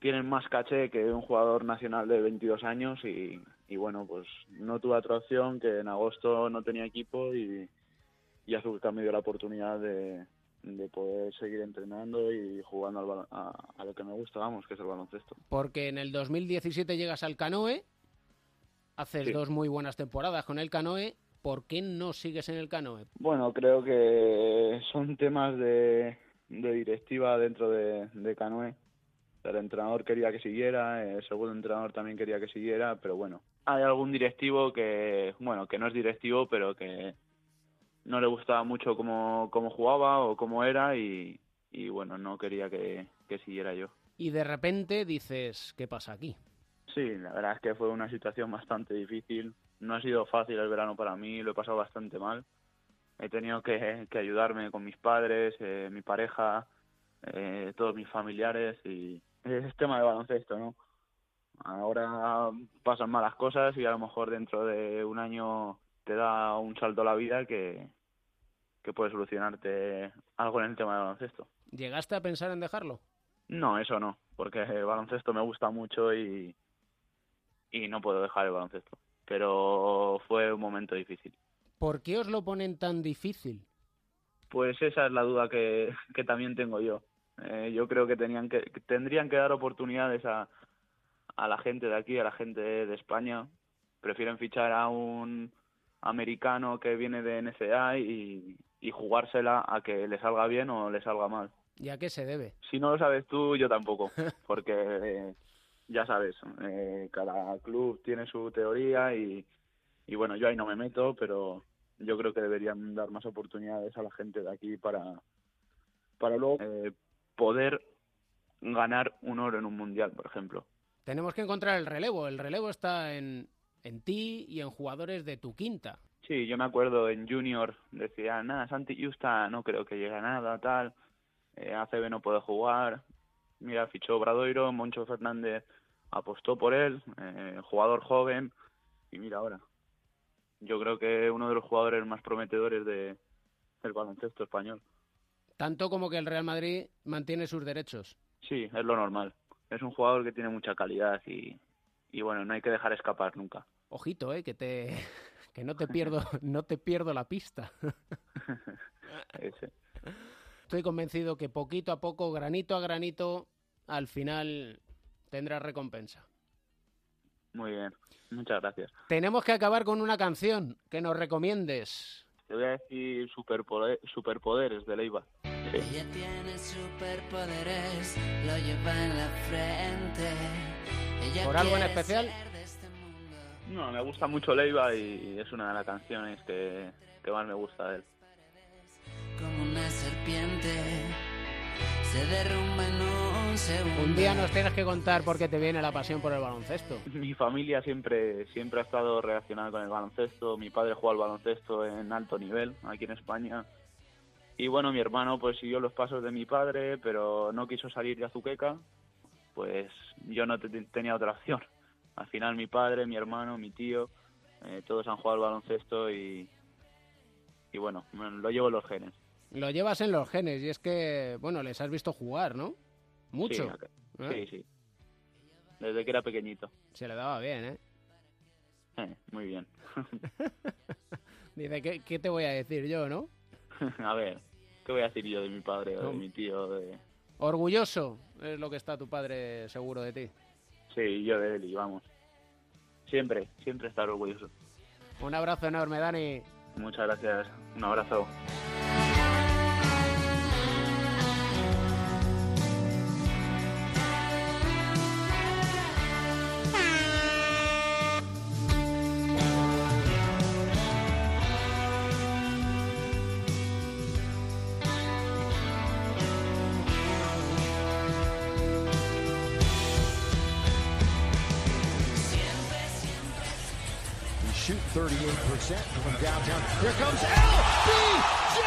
tienen más caché que un jugador nacional de 22 años y, y bueno, pues no tuve otra opción que en agosto no tenía equipo y, y Azulca me dio la oportunidad de, de poder seguir entrenando y jugando al a, a lo que me gusta, vamos, que es el baloncesto. Porque en el 2017 llegas al Canoe, haces Sí. dos muy buenas temporadas con el Canoe. ¿Por qué no sigues en el Canoe? Bueno, creo que son temas de, de directiva dentro de, de Canoe. El entrenador quería que siguiera, el segundo entrenador también quería que siguiera, pero bueno, hay algún directivo que, bueno, que no es directivo, pero que no le gustaba mucho cómo, cómo jugaba o cómo era y, y bueno, no quería que, que siguiera yo. Y de repente dices, ¿qué pasa aquí? Sí, la verdad es que fue una situación bastante difícil. No ha sido fácil el verano para mí, lo he pasado bastante mal. He tenido que, que ayudarme con mis padres, eh, mi pareja, eh, todos mis familiares y es tema de baloncesto, ¿no? Ahora pasan malas cosas y a lo mejor dentro de un año te da un salto a la vida que, que puede solucionarte algo en el tema de baloncesto. ¿Llegaste a pensar en dejarlo? No, eso no, porque el baloncesto me gusta mucho y, y no puedo dejar el baloncesto. Pero fue un momento difícil. ¿Por qué os lo ponen tan difícil? Pues esa es la duda que, que también tengo yo. Eh, yo creo que tenían que que tendrían que dar oportunidades a, a la gente de aquí, a la gente de España. Prefieren fichar a un americano que viene de NCA y, y jugársela a que le salga bien o le salga mal. ¿Y a qué se debe? Si no lo sabes tú, yo tampoco, porque eh, ya sabes, eh, cada club tiene su teoría y, y bueno, yo ahí no me meto, pero yo creo que deberían dar más oportunidades a la gente de aquí para, para luego eh, poder ganar un oro en un mundial, por ejemplo. Tenemos que encontrar el relevo. El relevo está en, en ti y en jugadores de tu quinta. Sí, yo me acuerdo en Junior decían, nada, Santi Justa no creo que llegue a nada, tal, eh, ACB no puede jugar, mira, fichó Bradoiro, Moncho Fernández apostó por él, eh, jugador joven, y mira ahora. Yo creo que uno de los jugadores más prometedores de, del baloncesto español. Tanto como que el Real Madrid mantiene sus derechos. Sí, es lo normal. Es un jugador que tiene mucha calidad y, y bueno, no hay que dejar escapar nunca. Ojito, eh, que te que no te pierdo, no te pierdo la pista. Estoy convencido que poquito a poco, granito a granito, al final tendrás recompensa. Muy bien, muchas gracias. Tenemos que acabar con una canción que nos recomiendes. Te voy a decir superpoder- superpoderes de Leiva. Ella tiene superpoderes, lo lleva en la frente. ¿Por algo en especial? este. No, me gusta mucho Leiva y es una de las canciones que, que más me gusta de él. como una serpiente. se derrumba en un segundo. Un día nos tienes que contar por qué te viene la pasión por el baloncesto. Mi familia siempre, siempre ha estado relacionada con el baloncesto. Mi padre jugó al baloncesto en alto nivel aquí en España. Y bueno, mi hermano pues siguió los pasos de mi padre, pero no quiso salir de Azuqueca. Pues yo no te- tenía otra opción. Al final mi padre, mi hermano, mi tío, eh, todos han jugado al baloncesto y, y bueno, lo llevo en los genes. Lo llevas en los genes y es que, bueno, les has visto jugar, ¿no? Mucho. Sí, ¿eh? sí, sí. Desde que era pequeñito. Se le daba bien, ¿eh? Eh, muy bien. Dice, ¿qué, qué te voy a decir yo, no? a ver, ¿qué voy a decir yo de mi padre o de mi tío? De... Orgulloso es lo que está tu padre seguro de ti. Sí, yo de él y vamos. Siempre, siempre estar orgulloso. Un abrazo enorme, Dani. Muchas gracias. Un abrazo. 38% from downtown. Here comes LBJ!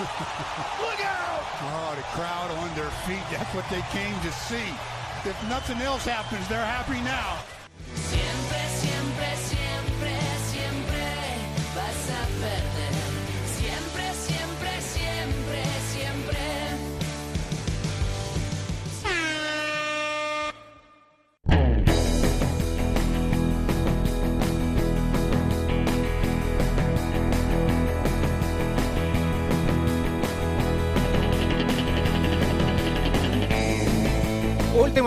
Look out! Oh, the crowd on their feet. That's what they came to see. If nothing else happens, they're happy now.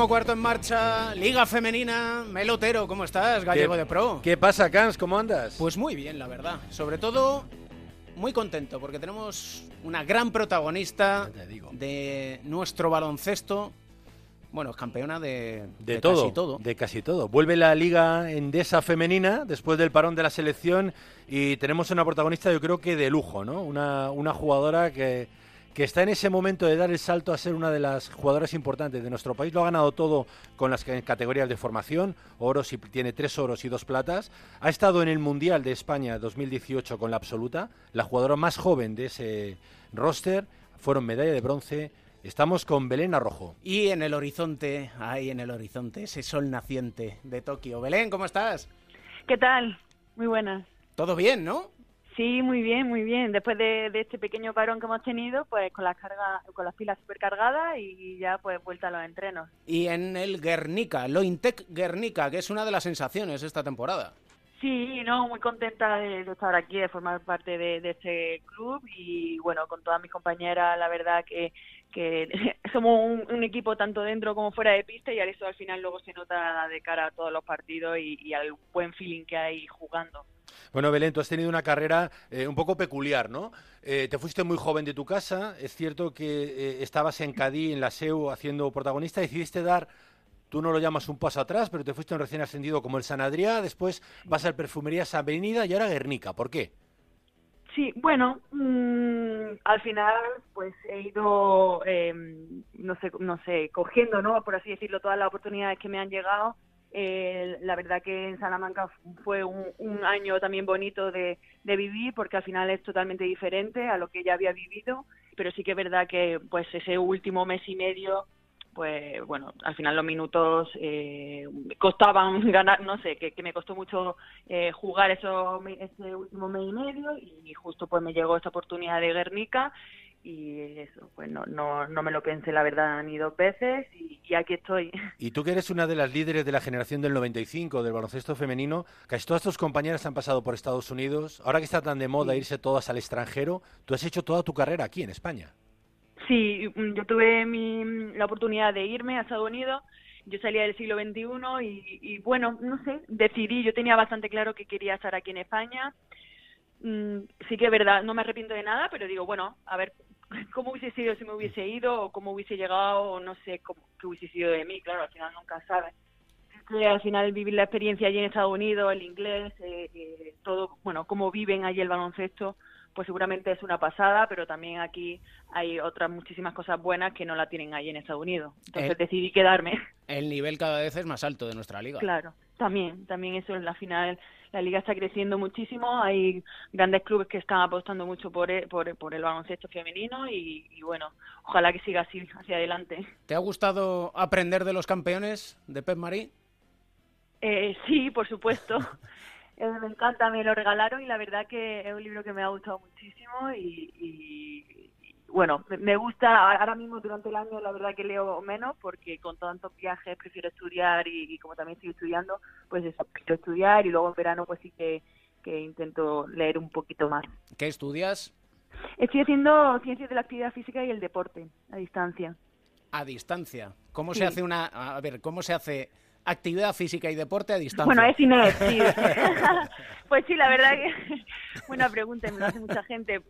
Último cuarto en marcha, Liga Femenina, Melotero, ¿cómo estás, Gallego ¿Qué- de Pro? ¿Qué pasa, Cans? ¿Cómo andas? Pues muy bien, la verdad. Sobre todo, muy contento porque tenemos una gran protagonista de nuestro baloncesto. Bueno, es campeona de, De, de todo, casi todo. de casi todo. Vuelve la Liga Endesa femenina después del parón de la selección y tenemos una protagonista yo creo que de lujo, ¿no? Una, una jugadora que, que está en ese momento de dar el salto a ser una de las jugadoras importantes de nuestro país. Lo ha ganado todo con las ca- categorías de formación, oros y tiene tres oros y dos platas. Ha estado en el Mundial de España 2018 con la absoluta, la jugadora más joven de ese roster. Fueron medalla de bronce. Estamos con Belén Arrojo. Y en el horizonte, ahí en el horizonte, ese sol naciente de Tokio. Belén, ¿cómo estás? ¿Qué tal? Muy buenas. Todo bien, ¿no? Sí, muy bien, muy bien. Después de, de este pequeño parón que hemos tenido, pues con las cargas, con las pilas supercargadas y ya pues vuelta a los entrenos. Y en el Guernica, Lointec Guernica, que es una de las sensaciones esta temporada. Sí, no, muy contenta de, de estar aquí, de formar parte de, de este club y bueno, con todas mis compañeras, la verdad que, que somos un, un equipo tanto dentro como fuera de pista y eso al final luego se nota de cara a todos los partidos y, y al buen feeling que hay jugando. Bueno, Belén, tú has tenido una carrera eh, un poco peculiar, ¿no? Eh, te fuiste muy joven de tu casa, es cierto que eh, estabas en Cadí, en la SEU, haciendo protagonista, decidiste dar, tú no lo llamas un paso atrás, pero te fuiste un recién ascendido como el San Adrià, después vas al Perfumerías Avenida y ahora Guernica, ¿por qué? Sí, bueno, mm, al final pues he ido, eh, no no sé, cogiendo, ¿no? Por así decirlo, todas las oportunidades que me han llegado. Eh, la verdad que en Salamanca fue un, año también bonito de, de vivir porque al final es totalmente diferente a lo que ya había vivido, pero sí que es verdad que pues ese último mes y medio pues bueno, al final los minutos eh, costaban ganar, no sé, que, que me costó mucho eh, jugar eso, ese último mes y medio y justo pues me llegó esta oportunidad de Guernica y eso, pues no, no, no me lo pensé la verdad ni dos veces y, y aquí estoy. Y tú que eres una de las líderes de la generación del 95 del baloncesto femenino, casi todas tus compañeras han pasado por Estados Unidos, ahora que está tan de moda irse todas al extranjero, tú has hecho toda tu carrera aquí en España. Sí, mm, yo tuve mi, la oportunidad de irme a Estados Unidos. Yo salía del siglo XXI y, y, bueno, no sé, decidí, yo tenía bastante claro que quería estar aquí en España. Mm, sí que es verdad, no me arrepiento de nada, pero digo, bueno, a ver cómo hubiese sido si me hubiese ido o cómo hubiese llegado o no sé cómo, qué hubiese sido de mí, claro, al final nunca sabes. Que al final vivir la experiencia allí en Estados Unidos, el inglés, eh, eh, todo, bueno, cómo viven allí el baloncesto, pues seguramente es una pasada, pero también aquí hay otras muchísimas cosas buenas que no la tienen ahí en Estados Unidos. Entonces Eh. decidí quedarme. El nivel cada vez es más alto de nuestra liga. Claro, también, también eso en la final. La liga está creciendo muchísimo, hay grandes clubes que están apostando mucho por el, por, por el baloncesto femenino y, y bueno, ojalá que siga así hacia adelante. ¿Te ha gustado aprender de los campeones de Pep Marí? Eh, sí, por supuesto. Eh, me encanta, me lo regalaron y la verdad que es un libro que me ha gustado muchísimo y, y- y, bueno, me- gusta, ahora mismo durante el año la verdad que leo menos porque con tantos viajes prefiero estudiar y, y como también estoy estudiando, pues eso, quiero estudiar y luego en verano pues sí que, que intento leer un poquito más. ¿Qué estudias? Estoy haciendo ciencias de la actividad física y el deporte a distancia. A distancia. ¿Cómo Sí. se hace una... A ver, ¿cómo se hace actividad física y deporte a distancia? Bueno, es Inés, sí. pues sí, la verdad que buena pregunta, me lo hace mucha gente.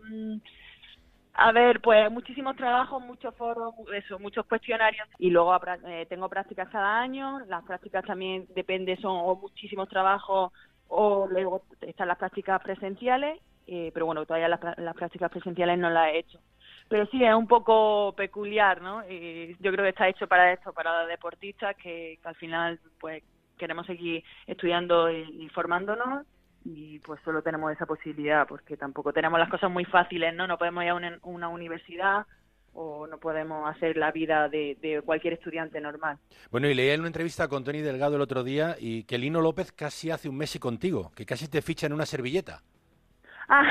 A ver, pues muchísimos trabajos, muchos foros, eso, muchos cuestionarios y luego eh, tengo prácticas cada año. Las prácticas también depende, son o muchísimos trabajos o luego están las prácticas presenciales, eh, pero bueno, todavía las, las prácticas presenciales no las he hecho. Pero sí, es un poco peculiar, ¿no? Y yo creo que está hecho para esto, para los deportistas que, que al final pues queremos seguir estudiando y formándonos y pues solo tenemos esa posibilidad porque tampoco tenemos las cosas muy fáciles, ¿no? No podemos ir a una, una universidad o no podemos hacer la vida de, de cualquier estudiante normal. Bueno, y leí en una entrevista con Tony Delgado el otro día y que Lino López casi hace un Messi contigo, que casi te ficha en una servilleta. Ah,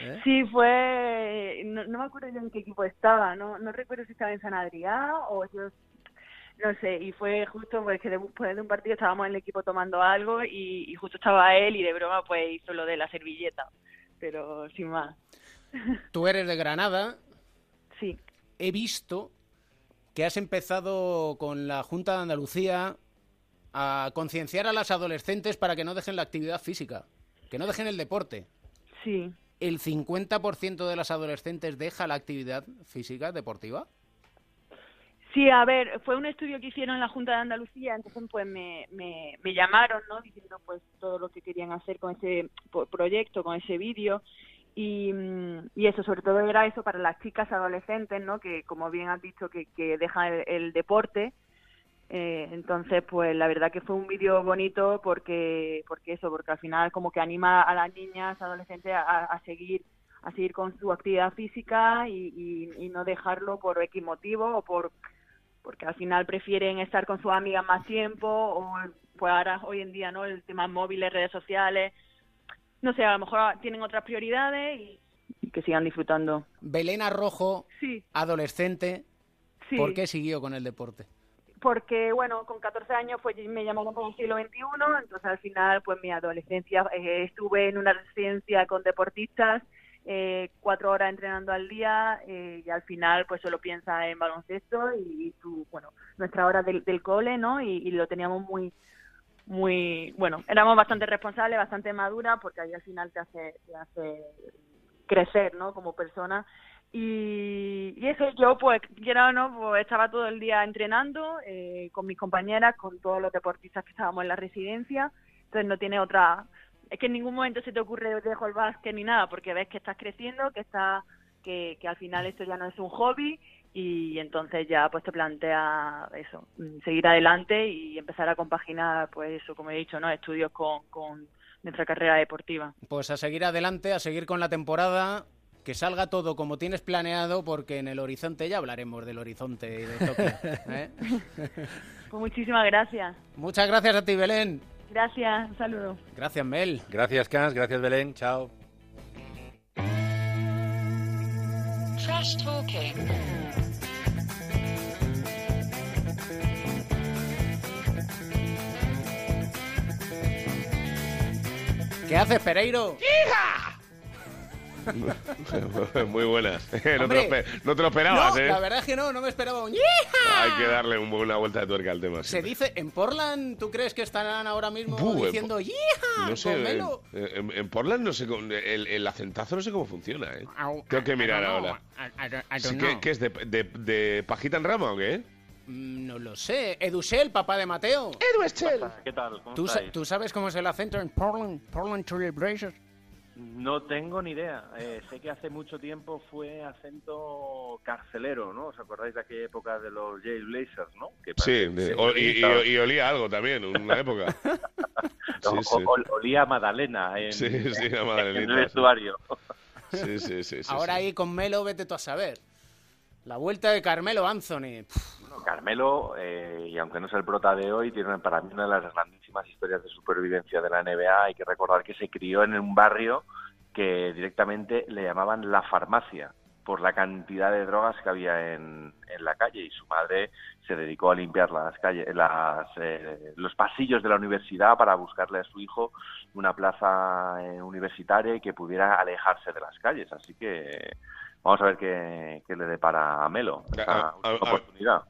¿Eh? sí, fue. No, no me acuerdo yo en qué equipo estaba, no, no recuerdo si estaba en San Adrián o yo. No sé, y fue justo pues que después de un partido estábamos en el equipo tomando algo y, y justo estaba él y de broma pues hizo lo de la servilleta, pero sin más. Tú eres de Granada. Sí. He visto que has empezado con la Junta de Andalucía a concienciar a las adolescentes para que no dejen la actividad física, que no dejen el deporte. Sí. ¿El 50% de las adolescentes deja la actividad física deportiva? Sí, a ver, fue un estudio que hicieron en la Junta de Andalucía, entonces pues me, me, me llamaron, ¿no? Diciendo pues todo lo que querían hacer con ese proyecto, con ese vídeo y, mm, y eso, sobre todo era eso para las chicas adolescentes, ¿no? Que como bien has dicho, que, que dejan el, el deporte. Eh, entonces, pues la verdad que fue un vídeo bonito porque, porque eso, porque al final como que anima a las niñas, adolescentes a, a seguir a seguir con su actividad física y, y, y no dejarlo por X motivo o por porque al final prefieren estar con sus amigas más tiempo o pues ahora hoy en día no el tema móviles redes sociales no sé a lo mejor tienen otras prioridades y, y que sigan disfrutando Belén Arrojo, Sí. adolescente, Sí. ¿por qué siguió con el deporte? porque bueno con 14 años pues me llamaron para el siglo XXI entonces al final pues mi adolescencia eh, estuve en una residencia con deportistas eh, cuatro horas entrenando al día eh, y al final pues solo piensa en baloncesto y, tu bueno nuestra hora del, cole no y, y lo teníamos muy muy bueno éramos bastante responsables bastante maduras porque ahí al final te hace te hace crecer no como persona. Y, y eso yo pues quiera o no pues estaba todo el día entrenando eh, con mis compañeras con todos los deportistas que estábamos en la residencia. Entonces no tiene otra es que en ningún momento se te ocurre dejo el básquet ni nada porque ves que estás creciendo que está que, que al final esto ya no es un hobby y entonces ya pues te plantea eso mm, seguir adelante y empezar a compaginar pues eso como he dicho no estudios con, con nuestra carrera deportiva Pues a seguir adelante, a seguir con la temporada, que salga todo como tienes planeado, porque en el horizonte ya hablaremos del horizonte y de Tokio. ¿eh? pues muchísimas gracias Muchas gracias a ti, Belén. Gracias un saludo Gracias, Mel. Gracias, Cans. Gracias, Belén. Chao. Trash talking. ¿Qué haces, Pereiro? Muy buenas. no, te lo, no te lo esperabas, no, ¿eh? la verdad es que no, no me esperaba un. Hay que darle un- una vuelta de tuerca al tema. sí. Se dice, en Portland, ¿tú crees que estarán ahora mismo diciendo ¡Yeeja! No sé, en, Melo"? en- en Portland no sé, cómo- el, el acentazo no sé cómo funciona, ¿eh? Au, Tengo que I mirar ahora. I- I I Sí, ¿qué, es? De, de, de pajita en rama o qué? Mm, No lo sé. Edusel, papá de Mateo. Edusel. ¿Qué tal? ¿Cómo ¿Tú, sa- tú sabes cómo es el acento en Portland? Portland Trail Blazers. No tengo ni idea. Eh, sé que hace mucho tiempo fue acento carcelero, ¿no? ¿Os acordáis de aquella época de los Jail Blazers, no? Que Sí, de- o- y, y- estaba- y olía algo también, una época. o- Sí, sí. o- olía a Magdalena en, Sí, sí, a Magdalenita, en el vestuario. Sí, sí, sí. sí, Ahora sí. ahí con Melo, vete tú a saber. La vuelta de Carmelo Anthony. Bueno, Carmelo, eh, y aunque no es el prota de hoy, tiene para mí una de las historias de supervivencia de la NBA. Hay que recordar que se crió en un barrio que directamente le llamaban la farmacia por la cantidad de drogas que había en, en la calle y su madre se dedicó a limpiar las calles, las, eh, los pasillos de la universidad para buscarle a su hijo una plaza eh, universitaria y que pudiera alejarse de las calles. Así que vamos a ver qué, qué le depara a Melo esta A-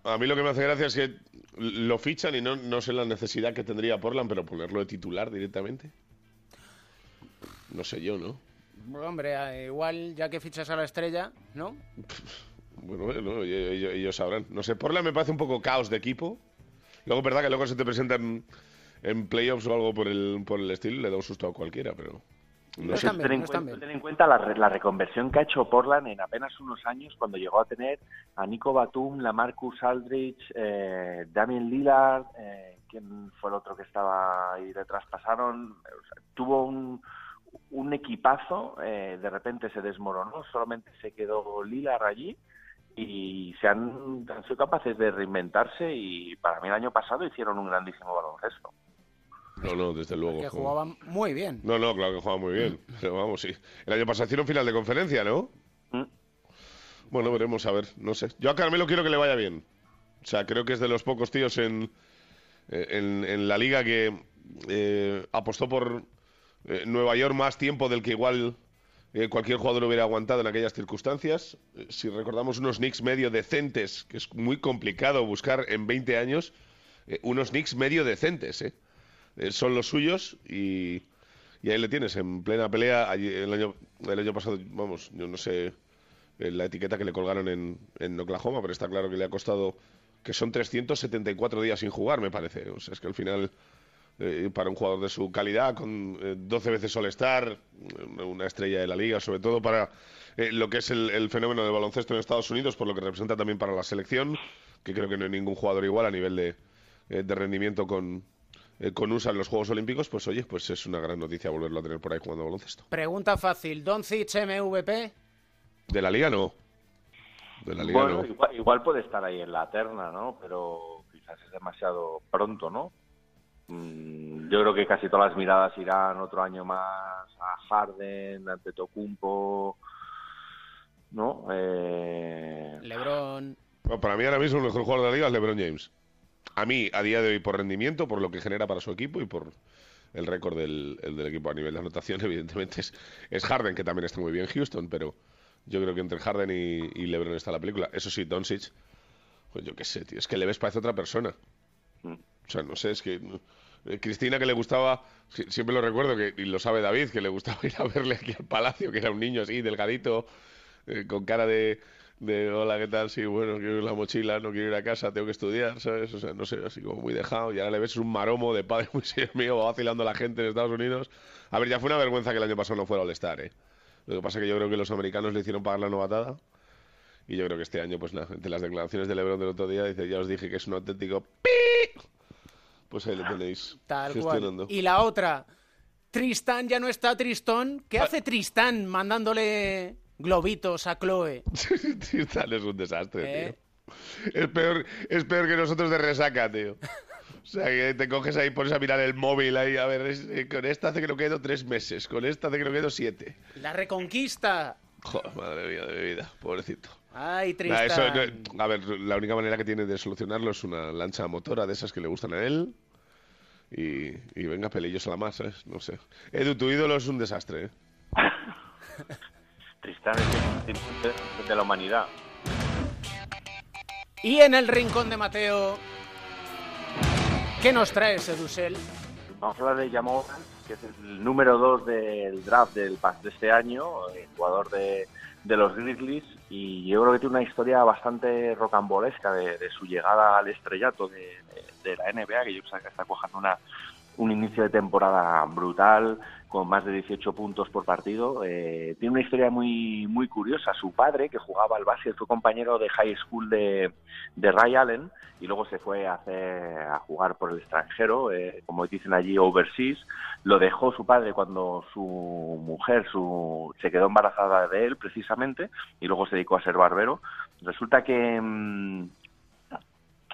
a- mí lo que me hace gracia es que lo fichan y no, no sé la necesidad que tendría Portland, pero ponerlo de titular directamente. No sé yo, ¿no? hombre, eh, igual ya que fichas a la estrella, ¿no? Bueno, eh, no, ellos, sabrán. No sé, Portland me parece un poco caos de equipo. Luego es verdad que luego se te presentan en playoffs o algo por el, por el estilo, le da un susto a cualquiera, pero... No sé. ten, en cuenta, ten en cuenta la, re- la reconversión que ha hecho Portland en apenas unos años cuando llegó a tener a Nico Batum, la Marcus Aldridge, eh, Damien Lillard, eh, ¿quién fue el otro que estaba ahí detrás? Pasaron, o sea, tuvo un, un equipazo, eh, de repente se desmoronó, solamente se quedó Lillard allí y se han, han sido capaces de reinventarse y para mí el año pasado hicieron un grandísimo baloncesto. No, no, desde luego. Que jugaban muy bien. No, no, claro que juega muy bien. Pero vamos, sí. El año pasado hicieron final de conferencia, ¿no? Mm. Bueno, veremos, a ver, no sé. Yo a Carmelo quiero que le vaya bien. O sea, creo que es de los pocos tíos en, en, en la liga que eh, apostó por eh, Nueva York más tiempo del que igual eh, cualquier jugador hubiera aguantado en aquellas circunstancias. Eh, si recordamos unos Knicks medio decentes, que es muy complicado buscar en 20 años, eh, unos Knicks medio decentes, ¿eh? Eh, son los suyos y, ahí le tienes, en plena pelea. Allí, el, año, el año pasado, vamos, yo no sé eh, la etiqueta que le colgaron en, en Oklahoma, pero está claro que le ha costado que son 374 días sin jugar, me parece. O sea, es que al final, eh, para un jugador de su calidad, con eh, 12 veces All-Star, eh, una estrella de la liga, sobre todo para eh, lo que es el, el fenómeno del baloncesto en Estados Unidos, por lo que representa también para la selección, que creo que no hay ningún jugador igual a nivel de, de rendimiento con, eh, con USA en los Juegos Olímpicos, pues oye, pues es una gran noticia volverlo a tener por ahí jugando baloncesto. Pregunta fácil, Doncic MVP. De la liga no. De la liga Bueno, no. igual, igual puede estar ahí en la terna, ¿no? Pero quizás es demasiado pronto, ¿no? Mm, Yo creo que casi todas las miradas irán otro año más a Harden, ante Tocumpo, ¿no? Eh, LeBron. Bueno, para mí ahora mismo el mejor jugador de la liga es LeBron James. A mí, a día de hoy, por rendimiento, por lo que genera para su equipo y por el récord del, el del equipo a nivel de anotación, evidentemente es, es Harden, que también está muy bien en Houston, pero yo creo que entre Harden y, y LeBron está la película. Eso sí, Doncic, pues yo qué sé, tío, es que le ves parece otra persona. O sea, no sé, es que eh, Cristina que le gustaba, si- siempre lo recuerdo, que, y lo sabe David, que le gustaba ir a verle aquí al palacio, que era un niño así, delgadito, eh, con cara de, de hola, ¿qué tal? Sí, bueno, quiero ir a la mochila, no quiero ir a casa, tengo que estudiar, ¿sabes? O sea, no sé, así como muy dejado. Y ahora le ves un maromo de padre muy serio mío, va vacilando a la gente en Estados Unidos. A ver, ya fue una vergüenza que el año pasado no fuera All-Star, ¿eh? Lo que pasa es que yo creo que los americanos le hicieron pagar la novatada. Y yo creo que este año, pues nada, entre las declaraciones de LeBron del otro día, dice, ya os dije que es un auténtico pi. Pues ahí le tenéis Tal gestionando. cual. Y la otra, Tristán ya no está Tristón. Ah. ¿Qué hace Tristán mandándole globitos a Chloe? Tristan es un desastre, ¿Eh? tío. Es peor, es peor que nosotros de resaca, tío. O sea, que te coges ahí, pones a mirar el móvil ahí, a ver, es- eh, con esta hace que no quedo tres meses, con esta hace que no quedo siete. La reconquista. Joder, madre mía de mi vida, pobrecito. Ay, Nah, Tristán. eso no- a ver, la única manera que tiene de solucionarlo es una lancha motora de esas que le gustan a él. Y, y venga, pelillos a la más, ¿sabes? No sé. Edu, tu ídolo es un desastre, ¿eh? Tristán es el de la humanidad. Y en el rincón de Mateo, ¿qué nos trae Sedusel? Vamos a hablar de Jamal, que es el número 2 del draft del de este año, el jugador de, de los Grizzlies, y yo creo que tiene una historia bastante rocambolesca de, de su llegada al estrellato de, de- la NBA, que yo creo que está cuajando una, un inicio de temporada brutal, con más de 18 puntos por partido. Eh, tiene una historia muy muy curiosa. Su padre, que jugaba al básquet, fue compañero de high school de, de Ray Allen y luego se fue a, hacer, a jugar por el extranjero, eh, como dicen allí, overseas. Lo dejó su padre cuando su mujer su, se quedó embarazada de él, precisamente, y luego se dedicó a ser barbero. Resulta que... mm,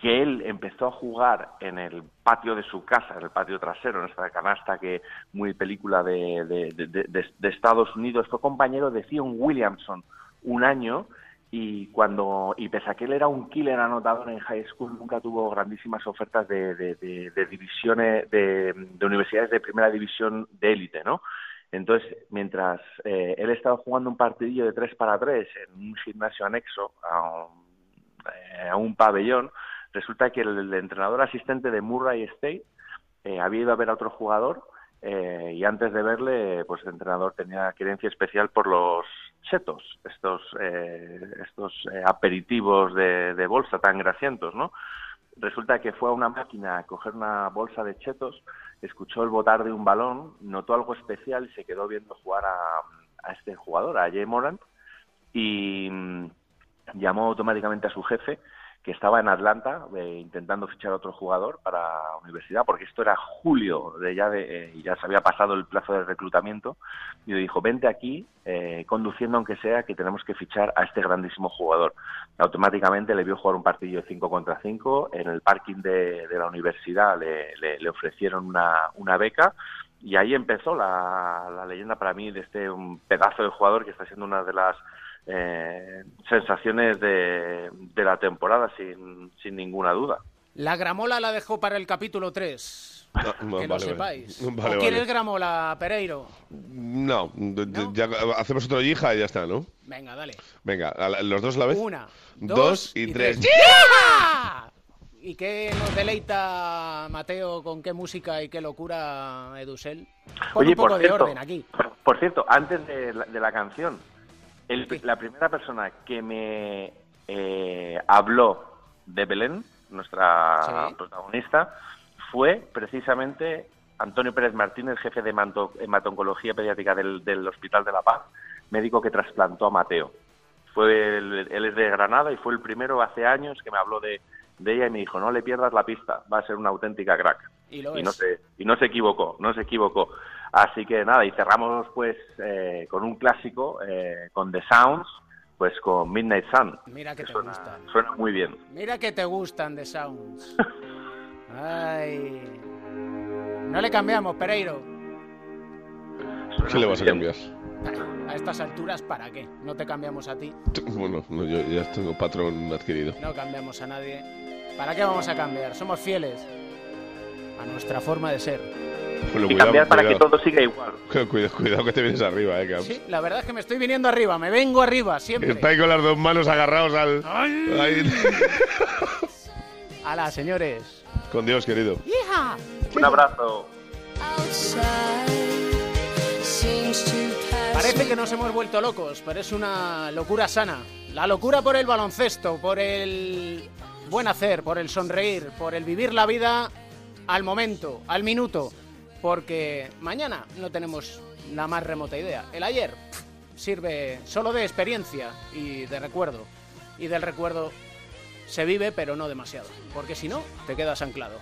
que él empezó a jugar en el patio de su casa, en el patio trasero, en esta canasta que muy película de, de- Estados Unidos, fue compañero de Theon Williamson un año y cuando y pese a que él era un killer anotador en high school nunca tuvo grandísimas ofertas de, divisiones de, de universidades de primera división de élite, ¿no? Entonces, mientras eh, él estaba jugando un partidillo de 3 para 3 en un gimnasio anexo a eh, a un pabellón, resulta que el, entrenador asistente de Murray State eh, había ido a ver a otro jugador eh, y antes de verle, pues el entrenador tenía querencia especial por los chetos, estos, eh, estos eh, aperitivos de, de bolsa tan grasientos, ¿no? Resulta que fue a una máquina a coger una bolsa de chetos, escuchó el botar de un balón, notó algo especial y se quedó viendo jugar a, a este jugador, a Jay Moran, y mm, llamó automáticamente a su jefe que estaba en Atlanta eh, intentando fichar a otro jugador para universidad, porque esto era julio de ya de, eh, ya se había pasado el plazo de reclutamiento, y le dijo, vente aquí, eh, conduciendo aunque sea, que tenemos que fichar a este grandísimo jugador. Automáticamente le vio jugar un partido de 5 contra 5, en el parking de, de la universidad le, le- le ofrecieron una, una beca, y ahí empezó la, la leyenda para mí de este un pedazo de jugador que está siendo una de las eh, sensaciones de, de la temporada sin, sin ninguna duda. La gramola la dejó para el capítulo 3. Ah, que vale, lo sepáis. Vale, ¿O quieres gramola, Pereiro? No, ya hacemos otro hija y ya está, ¿no? Venga, dale. Venga, a la- los dos a la vez. Una, dos, dos y, y tres. ¿Y qué nos deleita Mateo con qué música y qué locura Edusel? Pon un poco de orden aquí. Por, por cierto, antes de la, de la canción, el- la primera persona que me eh, habló de Belén, nuestra Sí. protagonista, fue precisamente Antonio Pérez Martínez, jefe de hematoncología pediátrica del, del Hospital de la Paz, médico que trasplantó a Mateo. Fue el- él es de Granada y fue el primero hace años que me habló de, de ella y me dijo, no le pierdas la pista, va a ser una auténtica crack Y lo y no se y no se equivocó no se equivocó así que nada y cerramos pues eh, con un clásico eh, con The Sounds pues con Midnight Sun Mira que te suena, gustan. suena muy bien Mira que te gustan de Sounds. Ay. No le cambiamos, Pereiro. ¿Qué le vas a cambiar? A estas alturas, ¿para qué? No te cambiamos a ti, Bueno, no, yo ya tengo patrón adquirido. no cambiamos a nadie. ¿Para qué vamos a cambiar? Somos fieles a nuestra forma de ser. Bueno, y cambiar para que cuidado. todo siga igual Cuidado, cuidado que te vienes arriba, eh, Camps. Sí, la verdad es que me estoy viniendo arriba, me vengo arriba siempre. Está ahí con las dos manos agarrados al... ahí. Hala, señores. Con Dios, querido. ¡Hija! un abrazo Parece que nos hemos vuelto locos, pero es una locura sana. La locura por el baloncesto, por el buen hacer, por el sonreír, por el vivir la vida al momento, al minuto. Porque mañana no tenemos la más remota idea. El ayer sirve solo de experiencia y de recuerdo. Y del recuerdo se vive, pero no demasiado. Porque si no, te quedas anclado.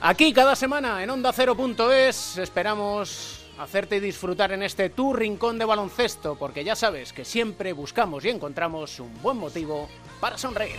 Aquí cada semana en Onda 0.es esperamos hacerte disfrutar en este tu rincón de baloncesto, porque ya sabes que siempre buscamos y encontramos un buen motivo para sonreír.